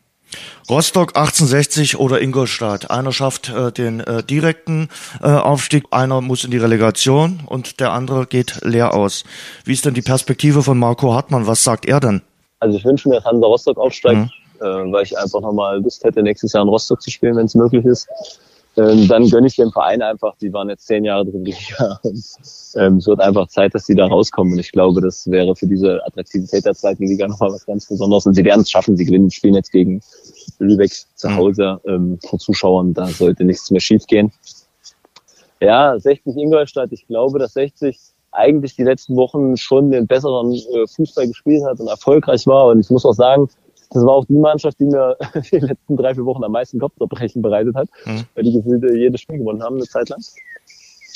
Rostock 1860 oder Ingolstadt. Einer schafft äh, den äh, direkten äh, Aufstieg, einer muss in die Relegation und der andere geht leer aus. Wie ist denn die Perspektive von Marco Hartmann? Was sagt er denn? Also ich wünsche mir, dass Hansa Rostock aufsteigt, mhm. äh, weil ich einfach nochmal Lust hätte, nächstes Jahr in Rostock zu spielen, wenn es möglich ist. Ähm, dann gönne ich dem Verein einfach, die waren jetzt zehn Jahre drin. Ja. Ähm, es wird einfach Zeit, dass die da rauskommen. Und ich glaube, das wäre für diese Attraktivität der zweiten Liga nochmal was ganz Besonderes. Und sie werden es schaffen. Sie gewinnen, spielen jetzt gegen Lübeck zu mhm. Hause ähm, vor Zuschauern. Da sollte nichts mehr schief gehen. Ja, 60 Ingolstadt. Ich glaube, dass 60 eigentlich die letzten Wochen schon den besseren äh, Fußball gespielt hat und erfolgreich war. Und ich muss auch sagen, das war auch die Mannschaft, die mir die letzten drei, vier Wochen am meisten Kopfzerbrechen bereitet hat, mhm. weil die gefühlt jedes Spiel gewonnen haben eine Zeit lang.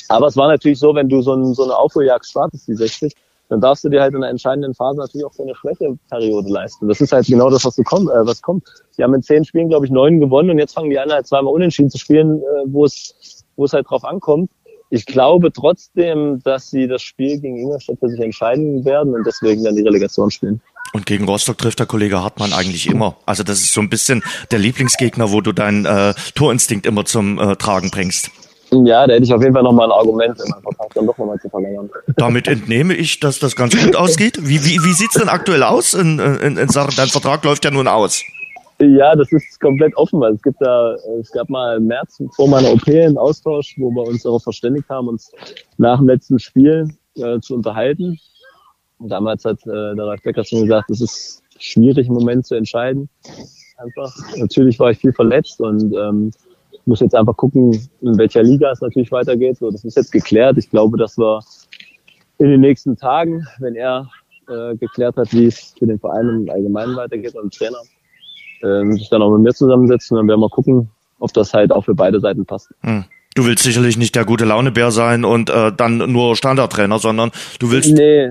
Aber es war natürlich so, wenn du so, ein, so eine Aufholjagd startest, die 60, dann darfst du dir halt in der entscheidenden Phase natürlich auch so eine Schwächeperiode leisten. Das ist halt genau das, was, du kommt, äh, was kommt. Die haben in zehn Spielen, glaube ich, neun gewonnen und jetzt fangen die an, halt zweimal unentschieden zu spielen, äh, wo es, wo es halt drauf ankommt. Ich glaube trotzdem, dass sie das Spiel gegen Ingolstadt für sich entscheiden werden und deswegen dann die Relegation spielen. Und gegen Rostock trifft der Kollege Hartmann eigentlich immer. Also das ist so ein bisschen der Lieblingsgegner, wo du deinen äh, Torinstinkt immer zum äh, Tragen bringst. Ja, da hätte ich auf jeden Fall nochmal ein Argument, in meinem Vertrag dann doch nochmal zu verlängern. Damit entnehme ich, dass das ganz gut ausgeht. Wie, wie, wie sieht's denn aktuell aus in, in, in Sachen, dein Vertrag läuft ja nun aus? Ja, das ist komplett offen, es gibt da, es gab mal im März vor meiner OP einen Austausch, wo wir uns darauf verständigt haben, uns nach dem letzten Spiel äh, zu unterhalten. Und damals hat äh, der Ralf Becker schon gesagt, es ist schwierig im Moment zu entscheiden. Einfach. Natürlich war ich viel verletzt und ähm, muss jetzt einfach gucken, in welcher Liga es natürlich weitergeht. So, das ist jetzt geklärt. Ich glaube, dass wir in den nächsten Tagen, wenn er äh, geklärt hat, wie es für den Verein im Allgemeinen weitergeht und Trainer, äh, sich dann auch mit mir zusammensetzen. Dann werden wir gucken, ob das halt auch für beide Seiten passt. Hm. Du willst sicherlich nicht der gute Launebär sein und äh, dann nur Standardtrainer, sondern du willst nee,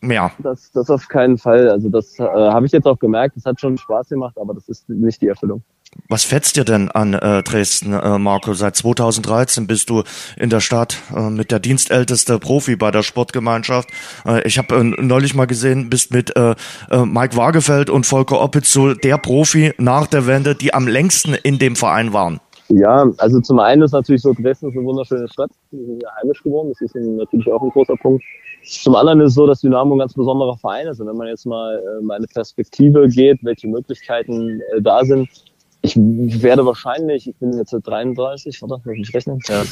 mehr. Das, das auf keinen Fall. Also das äh, habe ich jetzt auch gemerkt. Das hat schon Spaß gemacht, aber das ist nicht die Erfüllung. Was fetzt dir denn an äh, Dresden, äh, Marco? Seit 2013 bist du in der Stadt äh, mit der dienstälteste Profi bei der Sportgemeinschaft. Äh, ich habe äh, neulich mal gesehen, bist mit äh, äh, Mike Wagefeld und Volker Oppitz so der Profi nach der Wende, die am längsten in dem Verein waren. Ja, also zum einen ist natürlich so, Dresden ist eine wunderschöne Stadt. Wir sind ja heimisch geworden, das ist natürlich auch ein großer Punkt. Zum anderen ist es so, dass Dynamo ein ganz besonderer Verein ist. Und wenn man jetzt mal äh, eine Perspektive geht, welche Möglichkeiten äh, da sind, ich werde wahrscheinlich, ich bin jetzt 33, warte, muss ich rechnen? Ja.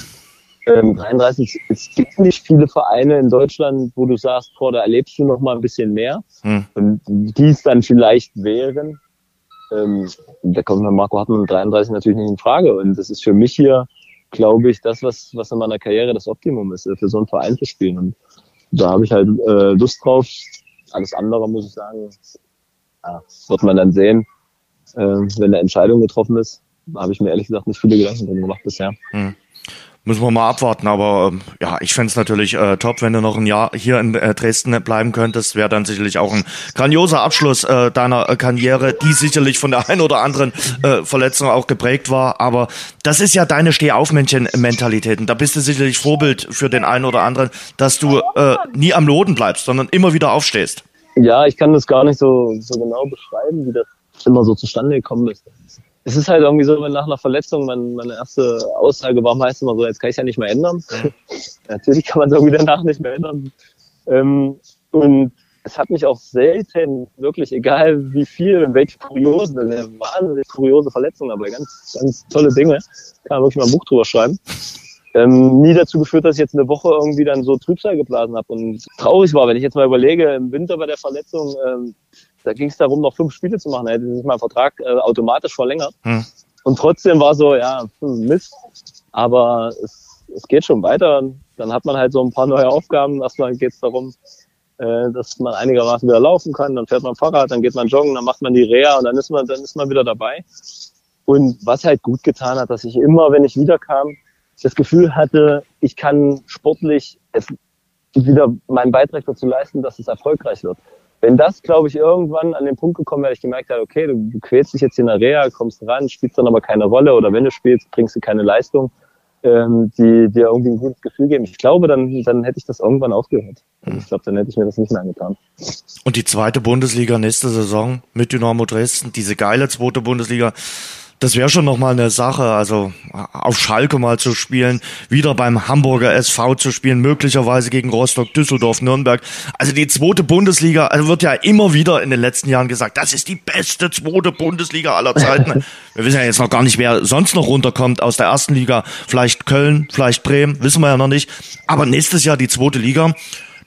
Ähm, 33, es gibt nicht viele Vereine in Deutschland, wo du sagst, boah, da erlebst du noch mal ein bisschen mehr. Hm. Und die es dann vielleicht wären, ähm, da kommt Marco Hartmann mit 33 natürlich nicht in Frage. Und das ist für mich hier, glaube ich, das, was, was in meiner Karriere das Optimum ist, für so einen Verein zu spielen. Und da habe ich halt äh, Lust drauf. Alles andere, muss ich sagen, ja, wird man dann sehen, äh, wenn eine Entscheidung getroffen ist. Habe ich mir ehrlich gesagt nicht viele Gedanken drum gemacht bisher. Hm. Müssen wir mal abwarten, aber ähm, ja, ich fände natürlich äh, top, wenn du noch ein Jahr hier in äh, Dresden bleiben könntest. Wäre dann sicherlich auch ein grandioser Abschluss äh, deiner äh, Karriere, die sicherlich von der einen oder anderen äh, Verletzung auch geprägt war. Aber das ist ja deine Stehaufmännchen-Mentalität. Und da bist du sicherlich Vorbild für den einen oder anderen, dass du äh, nie am Loden bleibst, sondern immer wieder aufstehst. Ja, ich kann das gar nicht so, so genau beschreiben, wie das immer so zustande gekommen ist es ist halt irgendwie so, wenn nach einer Verletzung mein, meine erste Aussage war meist immer so, jetzt kann ich ja nicht mehr ändern. Natürlich kann man es irgendwie danach nicht mehr ändern. Ähm, und es hat mich auch selten, wirklich egal wie viel welche kuriosen, eine wahnsinnig kuriose Verletzung, aber ganz, ganz tolle Dinge, kann man wirklich mal ein Buch drüber schreiben. Ähm, nie dazu geführt, dass ich jetzt eine Woche irgendwie dann so Trübsal geblasen habe und traurig war, wenn ich jetzt mal überlege, im Winter bei der Verletzung, ähm, da ging es darum, noch fünf Spiele zu machen. Da hätte sich mein Vertrag äh, automatisch verlängert. Hm. Und trotzdem war so, ja, hm, Mist. Aber es, es geht schon weiter. Dann hat man halt so ein paar neue Aufgaben. Erstmal geht es darum, äh, dass man einigermaßen wieder laufen kann. Dann fährt man Fahrrad, dann geht man joggen, dann macht man die Reha und dann ist man, dann ist man wieder dabei. Und was halt gut getan hat, dass ich immer, wenn ich wiederkam, das Gefühl hatte, ich kann sportlich wieder meinen Beitrag dazu leisten, dass es erfolgreich wird wenn das, glaube ich, irgendwann an den Punkt gekommen wäre, ich gemerkt habe, okay, du, du quälst dich jetzt in der Reha, kommst ran, spielst dann aber keine Rolle oder wenn du spielst, bringst du keine Leistung, ähm, die dir irgendwie ein gutes Gefühl geben. Ich glaube, dann, dann hätte ich das irgendwann aufgehört. Also ich glaube, dann hätte ich mir das nicht mehr angetan. Und die zweite Bundesliga nächste Saison mit Dynamo Dresden, diese geile zweite Bundesliga, das wäre schon nochmal eine Sache. Also auf Schalke mal zu spielen, wieder beim Hamburger SV zu spielen, möglicherweise gegen Rostock, Düsseldorf, Nürnberg. Also die zweite Bundesliga, also wird ja immer wieder in den letzten Jahren gesagt, das ist die beste zweite Bundesliga aller Zeiten. wir wissen ja jetzt noch gar nicht, wer sonst noch runterkommt aus der ersten Liga. Vielleicht Köln, vielleicht Bremen, wissen wir ja noch nicht. Aber nächstes Jahr die zweite Liga,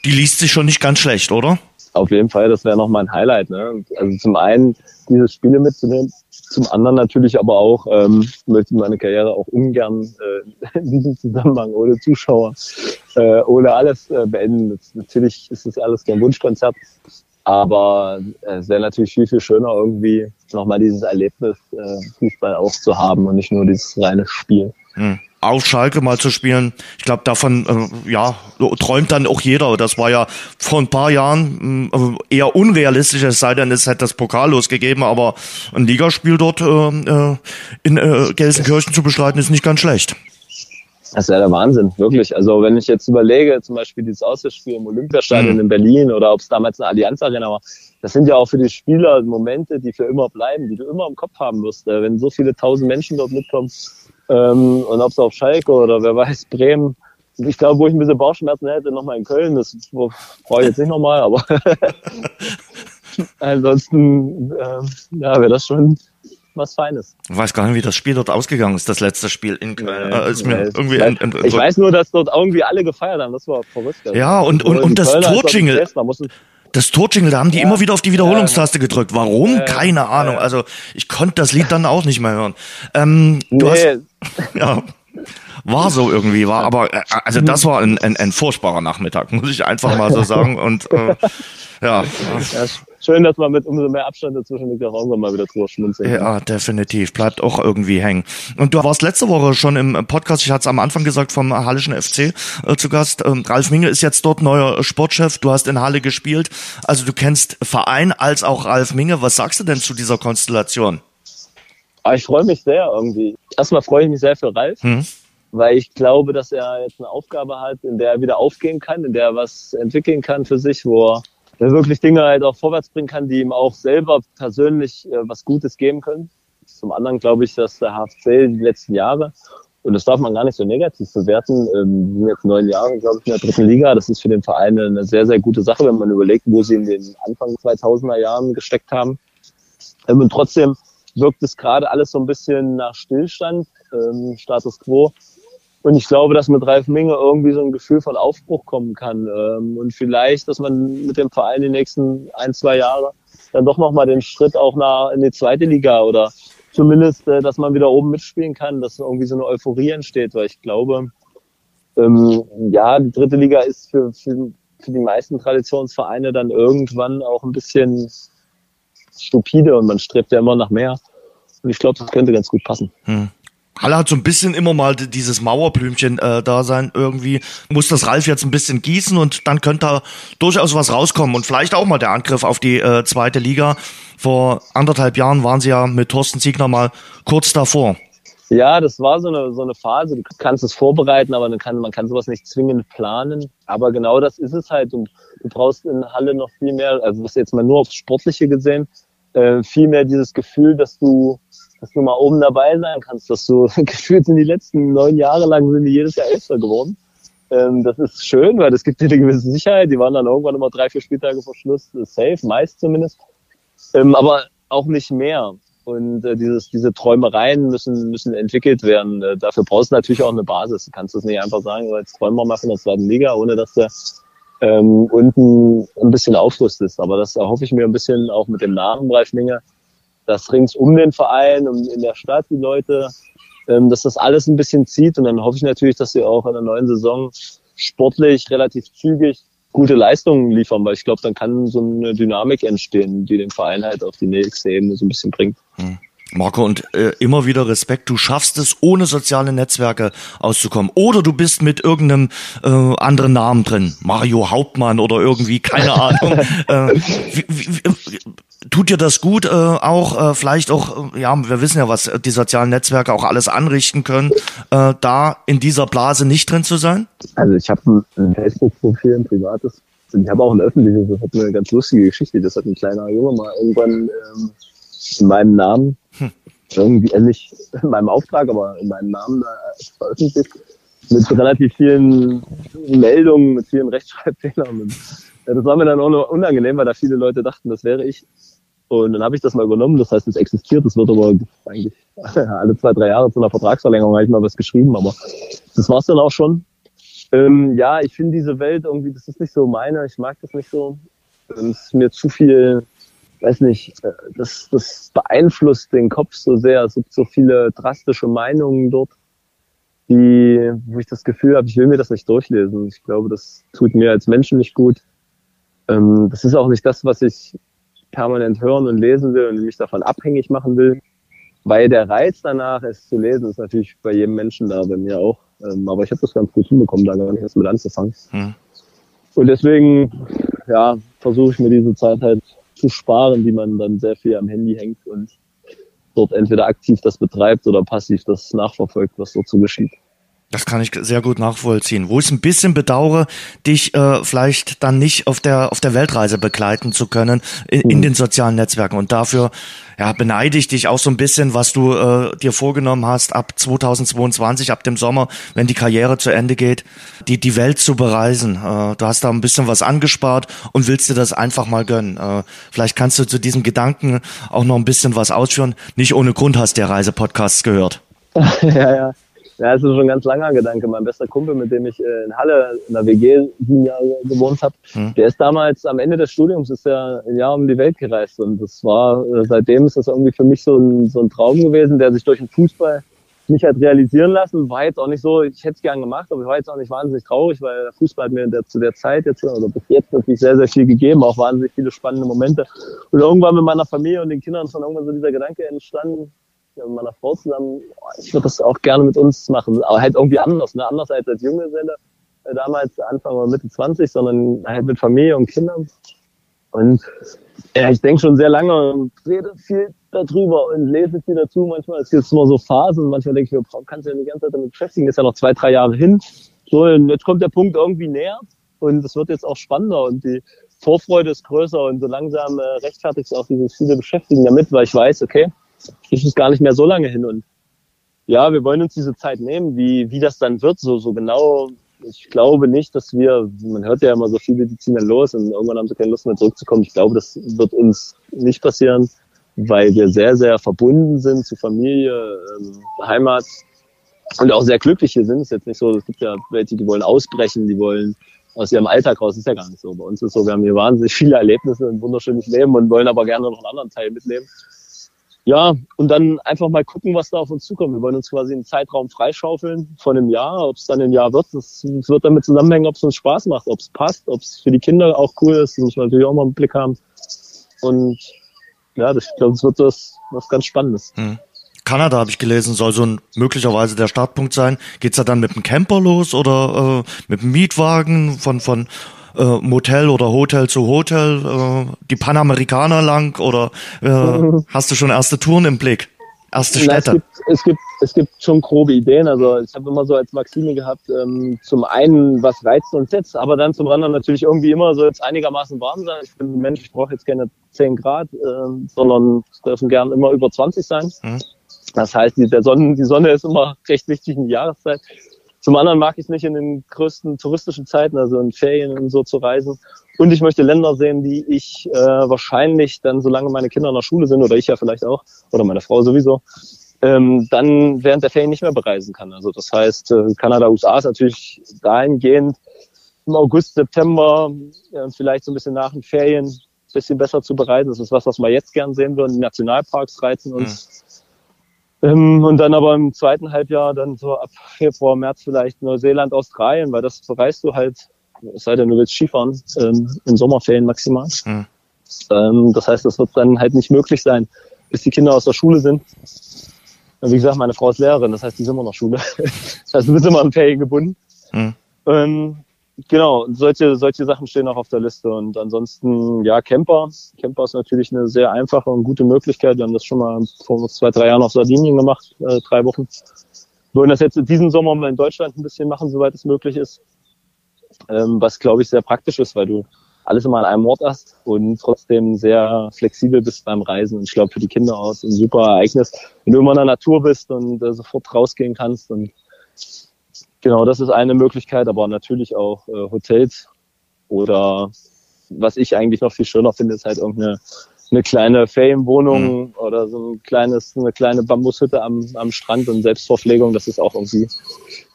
die liest sich schon nicht ganz schlecht, oder? Auf jeden Fall, das wäre noch mal ein Highlight. Ne? Also zum einen diese Spiele mitzunehmen, zum anderen natürlich aber auch ähm, möchte meine Karriere auch ungern äh, in diesem Zusammenhang ohne Zuschauer, äh, ohne alles äh, beenden. Das, natürlich ist das alles kein Wunschkonzert, aber äh, es wäre natürlich viel, viel schöner, irgendwie nochmal dieses Erlebnis äh, Fußball auch zu haben und nicht nur dieses reine Spiel. Hm auf Schalke mal zu spielen. Ich glaube, davon äh, ja träumt dann auch jeder. Das war ja vor ein paar Jahren äh, eher unrealistisch, es sei denn, es hätte das Pokal losgegeben, aber ein Ligaspiel dort äh, äh, in äh, Gelsenkirchen zu bestreiten, ist nicht ganz schlecht. Das wäre der Wahnsinn, wirklich. Also wenn ich jetzt überlege, zum Beispiel dieses Auswärtsspiel im Olympiastadion mhm. in Berlin oder ob es damals eine Allianz Arena war, das sind ja auch für die Spieler Momente, die für immer bleiben, die du immer im Kopf haben wirst. Äh, wenn so viele tausend Menschen dort mitkommen, ähm, und ob es auf Schalke oder wer weiß, Bremen. Ich glaube, wo ich ein bisschen Bauchschmerzen hätte, nochmal in Köln, das brauche ich jetzt nicht nochmal, aber ansonsten äh, ja, wäre das schon was Feines. Ich weiß gar nicht, wie das Spiel dort ausgegangen ist, das letzte Spiel in Köln. Nee, äh, ist mir nee, irgendwie in, in, in, ich weiß nur, dass dort irgendwie alle gefeiert haben, das war verrückt. Ja, und, und, und das Torjingle das Torjingle, da haben die ja. immer wieder auf die Wiederholungstaste gedrückt. Warum? Ja. Keine Ahnung. Also ich konnte das Lied dann auch nicht mehr hören. Ähm, du nee. hast, ja, war so irgendwie, war aber, äh, also das war ein, ein, ein furchtbarer Nachmittag, muss ich einfach mal so sagen. Und äh, ja. ja schön, dass man mit umso mehr Abstand dazwischen liegt, auch irgendwann mal wieder drüber schmunzeln. Ja, definitiv. Bleibt auch irgendwie hängen. Und du warst letzte Woche schon im Podcast, ich hatte es am Anfang gesagt, vom Hallischen FC äh, zu Gast. Ähm, Ralf Minge ist jetzt dort neuer Sportchef. Du hast in Halle gespielt. Also du kennst Verein als auch Ralf Minge. Was sagst du denn zu dieser Konstellation? Aber ich freue mich sehr irgendwie. Erstmal freue ich mich sehr für Ralf, hm. weil ich glaube, dass er jetzt eine Aufgabe hat, in der er wieder aufgehen kann, in der er was entwickeln kann für sich, wo er der wirklich Dinge halt auch vorwärts bringen kann, die ihm auch selber persönlich äh, was Gutes geben können. Zum anderen glaube ich, dass der HFC die letzten Jahre, und das darf man gar nicht so negativ bewerten, ähm, sind jetzt neun Jahre, glaube ich, in der dritten Liga. Das ist für den Verein eine sehr, sehr gute Sache, wenn man überlegt, wo sie in den Anfang 2000er Jahren gesteckt haben. Ähm, und trotzdem wirkt es gerade alles so ein bisschen nach Stillstand, ähm, Status Quo. Und ich glaube, dass mit Ralf Minge irgendwie so ein Gefühl von Aufbruch kommen kann. Ähm, und vielleicht, dass man mit dem Verein die nächsten ein, zwei Jahre dann doch nochmal den Schritt auch nach in die zweite Liga oder zumindest, äh, dass man wieder oben mitspielen kann, dass irgendwie so eine Euphorie entsteht, weil ich glaube, ähm, ja, die dritte Liga ist für, für, für die meisten Traditionsvereine dann irgendwann auch ein bisschen stupide und man strebt ja immer nach mehr. Und ich glaube, das könnte ganz gut passen. Hm. Halle hat so ein bisschen immer mal dieses Mauerblümchen äh, da sein. Irgendwie muss das Ralf jetzt ein bisschen gießen und dann könnte da durchaus was rauskommen und vielleicht auch mal der Angriff auf die äh, zweite Liga. Vor anderthalb Jahren waren sie ja mit Thorsten Siegner mal kurz davor. Ja, das war so eine, so eine Phase. Du kannst es vorbereiten, aber man kann, man kann sowas nicht zwingend planen. Aber genau das ist es halt. Und du brauchst in Halle noch viel mehr, also das jetzt mal nur aufs Sportliche gesehen, äh, viel mehr dieses Gefühl, dass du, dass du mal oben dabei sein kannst, dass du gefühlt sind die letzten neun Jahre lang sind die jedes Jahr Elfter geworden. Ähm, das ist schön, weil das gibt dir eine gewisse Sicherheit. Die waren dann irgendwann immer drei, vier Spieltage vor Schluss safe, meist zumindest. Ähm, aber auch nicht mehr. Und äh, dieses, diese Träumereien müssen, müssen entwickelt werden. Äh, dafür brauchst du natürlich auch eine Basis. Du kannst es nicht einfach sagen, jetzt träumen wir mal von der zweiten Liga, ohne dass du ähm, unten ein bisschen aufrüstest. Aber das erhoffe ich mir ein bisschen auch mit dem Namen Breiflinge, dass rings um den Verein und in der Stadt die Leute, ähm, dass das alles ein bisschen zieht. Und dann hoffe ich natürlich, dass sie auch in der neuen Saison sportlich relativ zügig gute Leistungen liefern, weil ich glaube, dann kann so eine Dynamik entstehen, die den Verein halt auf die nächste Ebene so ein bisschen bringt. Hm. Marco, und äh, immer wieder Respekt, du schaffst es, ohne soziale Netzwerke auszukommen. Oder du bist mit irgendeinem äh, anderen Namen drin, Mario Hauptmann oder irgendwie, keine Ahnung. äh, wie, wie, tut dir das gut, äh, auch äh, vielleicht auch, äh, ja, wir wissen ja, was die sozialen Netzwerke auch alles anrichten können, äh, da in dieser Blase nicht drin zu sein? Also ich habe ein Facebook-Profil, ein privates. Ich habe auch ein öffentliches, das hat eine ganz lustige Geschichte. Das hat ein kleiner Junge mal irgendwann ähm, in meinem Namen hm. irgendwie, also nicht in meinem Auftrag, aber in meinem Namen da veröffentlicht. Mit relativ vielen Meldungen, mit vielen Rechtschreibfehlern. Und, ja, das war mir dann auch nur unangenehm, weil da viele Leute dachten, das wäre ich. Und dann habe ich das mal übernommen. Das heißt, es existiert. Es wird aber eigentlich alle zwei, drei Jahre zu einer Vertragsverlängerung habe ich mal was geschrieben. Aber das war's dann auch schon. Ähm, ja, ich finde diese Welt irgendwie, das ist nicht so meine. Ich mag das nicht so. Es ist mir zu viel weiß nicht, äh, das, das beeinflusst den Kopf so sehr. Es gibt so viele drastische Meinungen dort, die, wo ich das Gefühl habe, ich will mir das nicht durchlesen. Ich glaube, das tut mir als Menschen nicht gut. Ähm, das ist auch nicht das, was ich permanent hören und lesen will und mich davon abhängig machen will. Weil der Reiz danach, es zu lesen, ist natürlich bei jedem Menschen da, bei mir auch. Ähm, aber ich habe das ganz gut hinbekommen, da gar nicht erst mit anzufangen. Hm. Und deswegen, ja, versuche ich mir diese Zeit halt zu sparen, die man dann sehr viel am Handy hängt und dort entweder aktiv das betreibt oder passiv das nachverfolgt, was dort so geschieht. Das kann ich sehr gut nachvollziehen. Wo ich ein bisschen bedauere, dich äh, vielleicht dann nicht auf der auf der Weltreise begleiten zu können in, in mhm. den sozialen Netzwerken und dafür ja beneide ich dich auch so ein bisschen, was du äh, dir vorgenommen hast ab 2022, ab dem Sommer, wenn die Karriere zu Ende geht, die die Welt zu bereisen. Äh, du hast da ein bisschen was angespart und willst dir das einfach mal gönnen. Äh, vielleicht kannst du zu diesem Gedanken auch noch ein bisschen was ausführen. Nicht ohne Grund hast der Reisepodcasts gehört. ja, ja. Ja, das ist schon ein ganz langer Gedanke. Mein bester Kumpel, mit dem ich äh, in Halle in der WG sieben Jahre gewohnt habe, hm. der ist damals am Ende des Studiums ist er ein Jahr um die Welt gereist und das war äh, seitdem ist das irgendwie für mich so ein, so ein Traum gewesen, der sich durch den Fußball nicht hat realisieren lassen. War jetzt auch nicht so, ich hätte es gern gemacht, aber ich war jetzt auch nicht wahnsinnig traurig, weil der Fußball hat mir der, zu der Zeit jetzt oder bis jetzt natürlich sehr, sehr viel gegeben, auch wahnsinnig viele spannende Momente. Und irgendwann mit meiner Familie und den Kindern ist dann irgendwann so dieser Gedanke entstanden, mit meiner Frau zusammen, ich würde das auch gerne mit uns machen, aber halt irgendwie anders, ne? anders als als Junggeselle äh, damals Anfang oder Mitte 20, sondern halt mit Familie und Kindern. Und ja, ich denke schon sehr lange und rede viel darüber und lese viel dazu. Manchmal ist jetzt immer so Phasen. Manchmal denke ich mir, kannst du ja die ganze Zeit damit beschäftigen. Ist ja noch zwei, drei Jahre hin. So, und jetzt kommt der Punkt irgendwie näher und es wird jetzt auch spannender und die Vorfreude ist größer und so langsam äh, rechtfertigt auch dieses viele Beschäftigen damit, weil ich weiß, okay, ich ist gar nicht mehr so lange hin und ja, wir wollen uns diese Zeit nehmen, wie, wie das dann wird, so, so genau. Ich glaube nicht, dass wir, man hört ja immer so viele, die los und irgendwann haben sie keine Lust mehr zurückzukommen. Ich glaube, das wird uns nicht passieren, weil wir sehr, sehr verbunden sind zu Familie, ähm, Heimat und auch sehr glücklich hier sind. Es ist jetzt nicht so, es gibt ja welche, die wollen ausbrechen, die wollen aus ihrem Alltag raus. Ist ja gar nicht so. Bei uns ist es so, wir haben hier wahnsinnig viele Erlebnisse, ein wunderschönes Leben und wollen aber gerne noch einen anderen Teil mitnehmen ja, und dann einfach mal gucken, was da auf uns zukommt. Wir wollen uns quasi einen Zeitraum freischaufeln von einem Jahr. Ob es dann ein Jahr wird, das, wird damit zusammenhängen, ob es uns Spaß macht, ob es passt, ob es für die Kinder auch cool ist. Das muss man natürlich auch mal im Blick haben. Und ja, das, ich glaube, es wird das was ganz Spannendes. Hm. Kanada habe ich gelesen, soll so ein möglicherweise der Startpunkt sein. Geht's da dann mit dem Camper los oder äh, mit dem Mietwagen von von äh, Motel oder Hotel zu Hotel, äh, die Panamerikaner lang oder äh, hast du schon erste Touren im Blick? Erste Städte? Na, es, gibt, es, gibt, es gibt schon grobe Ideen. Also ich habe immer so als Maxime gehabt, ähm, zum einen, was reizt uns jetzt, aber dann zum anderen natürlich irgendwie immer so jetzt einigermaßen warm sein. Ich bin ein Mensch, ich brauche jetzt keine 10 Grad, äh, sondern es dürfen gern immer über 20 sein. Mhm. Das heißt, die, der Sonne, die Sonne ist immer recht wichtig in die Jahreszeit. Zum anderen mag ich es nicht in den größten touristischen Zeiten, also in Ferien und so zu reisen. Und ich möchte Länder sehen, die ich äh, wahrscheinlich dann, solange meine Kinder in der Schule sind, oder ich ja vielleicht auch, oder meine Frau sowieso, ähm, dann während der Ferien nicht mehr bereisen kann. Also das heißt, äh, Kanada, USA ist natürlich dahingehend im August, September, äh, vielleicht so ein bisschen nach den Ferien, bisschen besser zu bereisen. Das ist was, was wir jetzt gern sehen würden. Die Nationalparks reizen uns. Mhm ähm, und dann aber im zweiten Halbjahr dann so ab Februar, März vielleicht Neuseeland, Australien, weil das bereist du halt, es sei denn, du willst Skifahren, ähm, in Sommerferien maximal. Mhm. Ähm, das heißt, das wird dann halt nicht möglich sein, bis die Kinder aus der Schule sind. Und wie gesagt, meine Frau ist Lehrerin, das heißt, die sind immer noch Schule. das heißt, du bist immer an Ferien gebunden. Mhm. Genau, solche, solche Sachen stehen auch auf der Liste. Und ansonsten, ja, Camper. Camper ist natürlich eine sehr einfache und gute Möglichkeit. Wir haben das schon mal vor zwei, drei Jahren auf Sardinien gemacht, äh, drei Wochen. Wir wollen das jetzt in diesem Sommer mal in Deutschland ein bisschen machen, soweit es möglich ist. Ähm, was, glaube ich, sehr praktisch ist, weil du alles immer an einem Ort hast und trotzdem sehr flexibel bist beim Reisen. Und ich glaube, für die Kinder auch ein super Ereignis, wenn du immer in der Natur bist und äh, sofort rausgehen kannst und Genau, das ist eine Möglichkeit, aber natürlich auch äh, Hotels oder was ich eigentlich noch viel schöner finde, ist halt irgendeine eine kleine Ferienwohnung mhm. oder so ein kleines, eine kleine Bambushütte am, am Strand und Selbstverpflegung, das ist auch irgendwie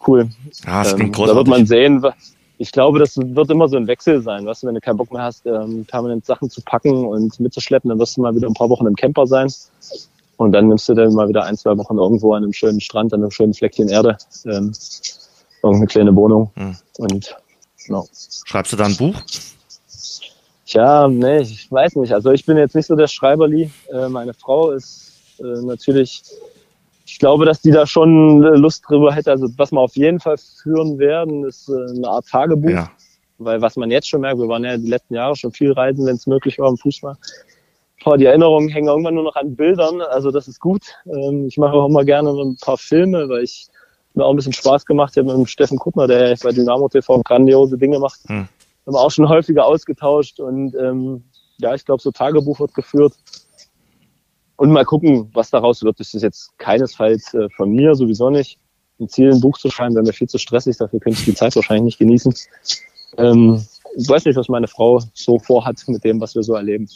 cool. Ja, das ähm, da wird man sehen, ich glaube, das wird immer so ein Wechsel sein, weißt du, wenn du keinen Bock mehr hast, ähm, permanent Sachen zu packen und mitzuschleppen, dann wirst du mal wieder ein paar Wochen im Camper sein. Und dann nimmst du dann mal wieder ein, zwei Wochen irgendwo an einem schönen Strand, an einem schönen Fleckchen Erde. Ähm, irgendeine kleine Wohnung. Hm. Und genau. Schreibst du da ein Buch? Tja, nee, ich weiß nicht. Also ich bin jetzt nicht so der Schreiberli. Äh, meine Frau ist äh, natürlich, ich glaube, dass die da schon äh, Lust drüber hätte. Also was wir auf jeden Fall führen werden, ist äh, eine Art Tagebuch. Ja. Weil was man jetzt schon merkt, wir waren ja die letzten Jahre schon viel reisen, wenn es möglich war im Fußball. Boah, die Erinnerungen hängen irgendwann nur noch an Bildern, also das ist gut. Ähm, ich mache auch immer gerne ein paar Filme, weil ich mir auch ein bisschen Spaß gemacht. Ich habe mit dem Steffen Kuttner, der bei Dynamo TV grandiose Dinge macht, hm. haben auch schon häufiger ausgetauscht und ähm, ja, ich glaube, so Tagebuch wird geführt. Und mal gucken, was daraus wird. Das ist jetzt keinesfalls äh, von mir, sowieso nicht. Ein Ziel, ein Buch zu schreiben, wäre mir viel zu stressig, dafür könnte ich die Zeit wahrscheinlich nicht genießen. Ähm, ich weiß nicht, was meine Frau so vorhat mit dem, was wir so erleben.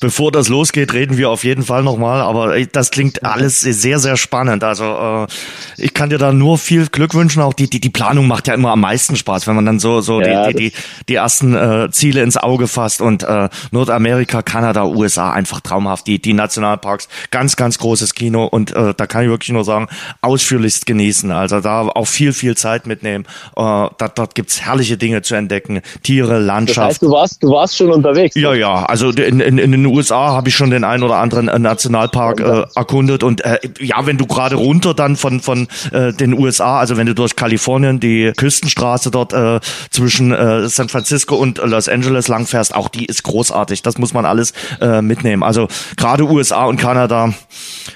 Bevor das losgeht, reden wir auf jeden Fall nochmal, aber das klingt alles sehr, sehr spannend. Also äh, ich kann dir da nur viel Glück wünschen. Auch die, die, die Planung macht ja immer am meisten Spaß, wenn man dann so, so ja, die, die, die, die ersten äh, Ziele ins Auge fasst und äh, Nordamerika, Kanada, USA einfach traumhaft. Die, die Nationalparks, ganz, ganz großes Kino und äh, da kann ich wirklich nur sagen, ausführlichst genießen. Also da auch viel, viel Zeit mitnehmen. Äh, da, dort gibt's herrliche Dinge zu entdecken Tiere, Landschaft. Das heißt, du warst, du warst schon unterwegs. Ja, ja. Also in, in, in den USA habe ich schon den einen oder anderen äh, Nationalpark äh, erkundet und äh, ja, wenn du gerade runter dann von von äh, den USA, also wenn du durch Kalifornien die Küstenstraße dort äh, zwischen äh, San Francisco und Los Angeles langfährst, auch die ist großartig. Das muss man alles äh, mitnehmen. Also gerade USA und Kanada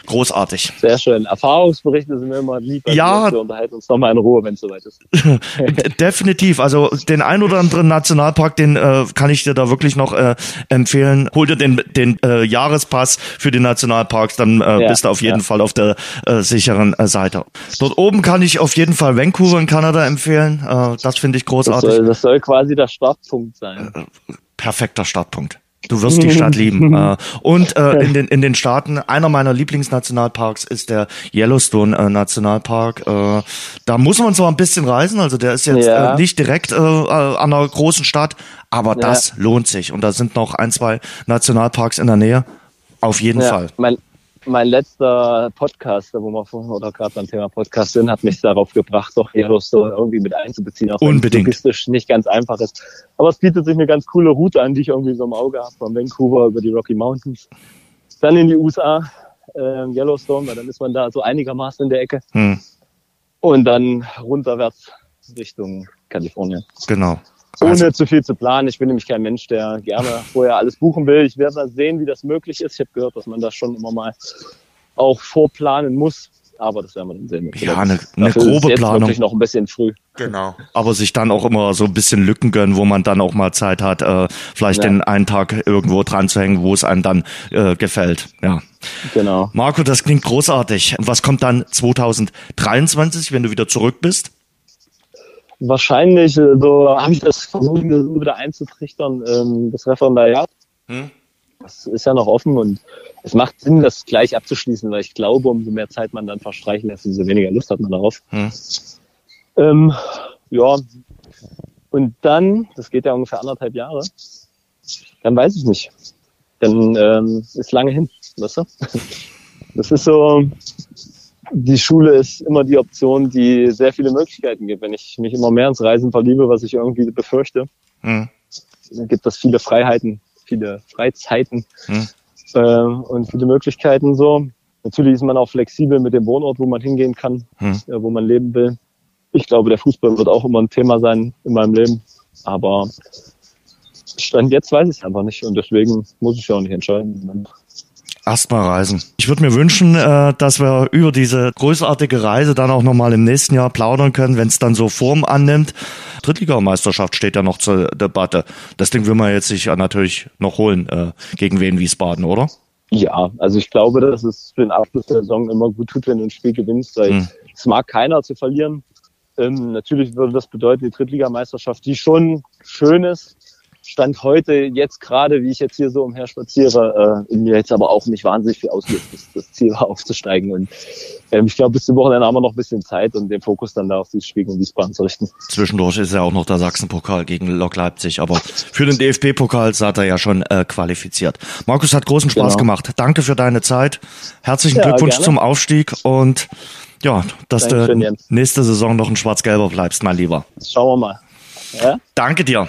großartig. Sehr schön. Erfahrungsberichte sind mir immer lieb. Also ja. Wir unterhalten uns nochmal in Ruhe, wenn es soweit ist. Definitiv. Also den ein oder anderen Nationalpark, den äh, kann ich dir da wirklich noch äh, empfehlen. Hol dir den, den äh, Jahrespass für die Nationalparks, dann äh, ja, bist du auf jeden ja. Fall auf der äh, sicheren äh, Seite. Dort oben kann ich auf jeden Fall Vancouver in Kanada empfehlen. Äh, das finde ich großartig. Das soll, das soll quasi der Startpunkt sein. Äh, perfekter Startpunkt. Du wirst die Stadt lieben. Äh, und äh, in, den, in den Staaten, einer meiner Lieblingsnationalparks ist der Yellowstone äh, Nationalpark. Äh, da muss man zwar ein bisschen reisen, also der ist jetzt ja. äh, nicht direkt äh an einer großen Stadt, aber ja. das lohnt sich. Und da sind noch ein, zwei Nationalparks in der Nähe. Auf jeden ja. Fall. Mein, mein letzter Podcast, wo wir vorhin oder gerade beim Thema Podcast sind, hat mich darauf gebracht, doch Yellowstone irgendwie mit einzubeziehen, auch Unbedingt. logistisch nicht ganz einfach ist. Aber es bietet sich eine ganz coole Route an, die ich irgendwie so im Auge habe, von Vancouver über die Rocky Mountains, dann in die USA, äh, Yellowstone, weil dann ist man da so einigermaßen in der Ecke. Hm. Und dann runterwärts Richtung Kalifornien. Genau ohne also, zu viel zu planen. Ich bin nämlich kein Mensch, der gerne vorher alles buchen will. Ich werde mal sehen, wie das möglich ist. Ich habe gehört, dass man das schon immer mal auch vorplanen muss. Aber das werden wir dann sehen. Ja, eine, eine grobe ist Planung. Wirklich noch ein bisschen früh. Genau. Aber sich dann auch immer so ein bisschen Lücken gönnen, wo man dann auch mal Zeit hat, äh, vielleicht ja. den einen Tag irgendwo dran zu hängen, wo es einem dann äh, gefällt. Ja. Genau. Marco, das klingt großartig. Was kommt dann 2023, wenn du wieder zurück bist? Wahrscheinlich, äh, so habe ich das versucht, mir wieder einzutrichtern, ähm, das Referendariat. Hm? Das ist ja noch offen und es macht Sinn, das gleich abzuschließen, weil ich glaube, umso mehr Zeit man dann verstreichen lässt, umso weniger Lust hat man darauf. Hm. Ähm, ja, und dann, das geht ja ungefähr anderthalb Jahre, dann weiß ich nicht. Dann ähm, ist lange hin, weißt du? Das ist so, die Schule ist immer die Option, die sehr viele Möglichkeiten gibt. Wenn ich mich immer mehr ins Reisen verliebe, was ich irgendwie befürchte, mhm. dann gibt es viele Freiheiten, viele Freizeiten mhm. äh, und viele Möglichkeiten so. Natürlich ist man auch flexibel mit dem Wohnort, wo man hingehen kann, mhm. äh, wo man leben will. Ich glaube, der Fußball wird auch immer ein Thema sein in meinem Leben. Aber Stand jetzt weiß ich es einfach nicht und deswegen muss ich ja auch nicht entscheiden. Erstmal reisen. Ich würde mir wünschen, äh, dass wir über diese großartige Reise dann auch nochmal im nächsten Jahr plaudern können, wenn es dann so Form annimmt. Drittligameisterschaft steht ja noch zur Debatte. Das Ding will man jetzt sich natürlich noch holen äh, gegen Wien Wiesbaden, oder? Ja, also ich glaube, dass es für den Abschluss der Saison immer gut tut, wenn du ein Spiel gewinnst, weil hm. es mag keiner zu verlieren. Ähm, natürlich würde das bedeuten, die Drittligameisterschaft, die schon schön ist, Stand heute, jetzt gerade, wie ich jetzt hier so umher spaziere, äh, in mir jetzt aber auch nicht wahnsinnig viel auslöst, das, das Ziel war aufzusteigen. Und ähm, ich glaube, bis zum Wochenende haben wir noch ein bisschen Zeit und den Fokus dann da auf dieses Spiel gegen Wiesbaden zu richten. Zwischendurch ist ja auch noch der Sachsenpokal gegen Lok Leipzig, aber für den DFB-Pokal seid er ja schon äh, qualifiziert. Markus hat großen Spaß genau. gemacht. Danke für deine Zeit. Herzlichen ja, Glückwunsch gerne. zum Aufstieg und ja, dass Dankeschön, du nächste Saison noch ein Schwarz-Gelber bleibst, mein Lieber. Schauen wir mal. Ja? Danke dir.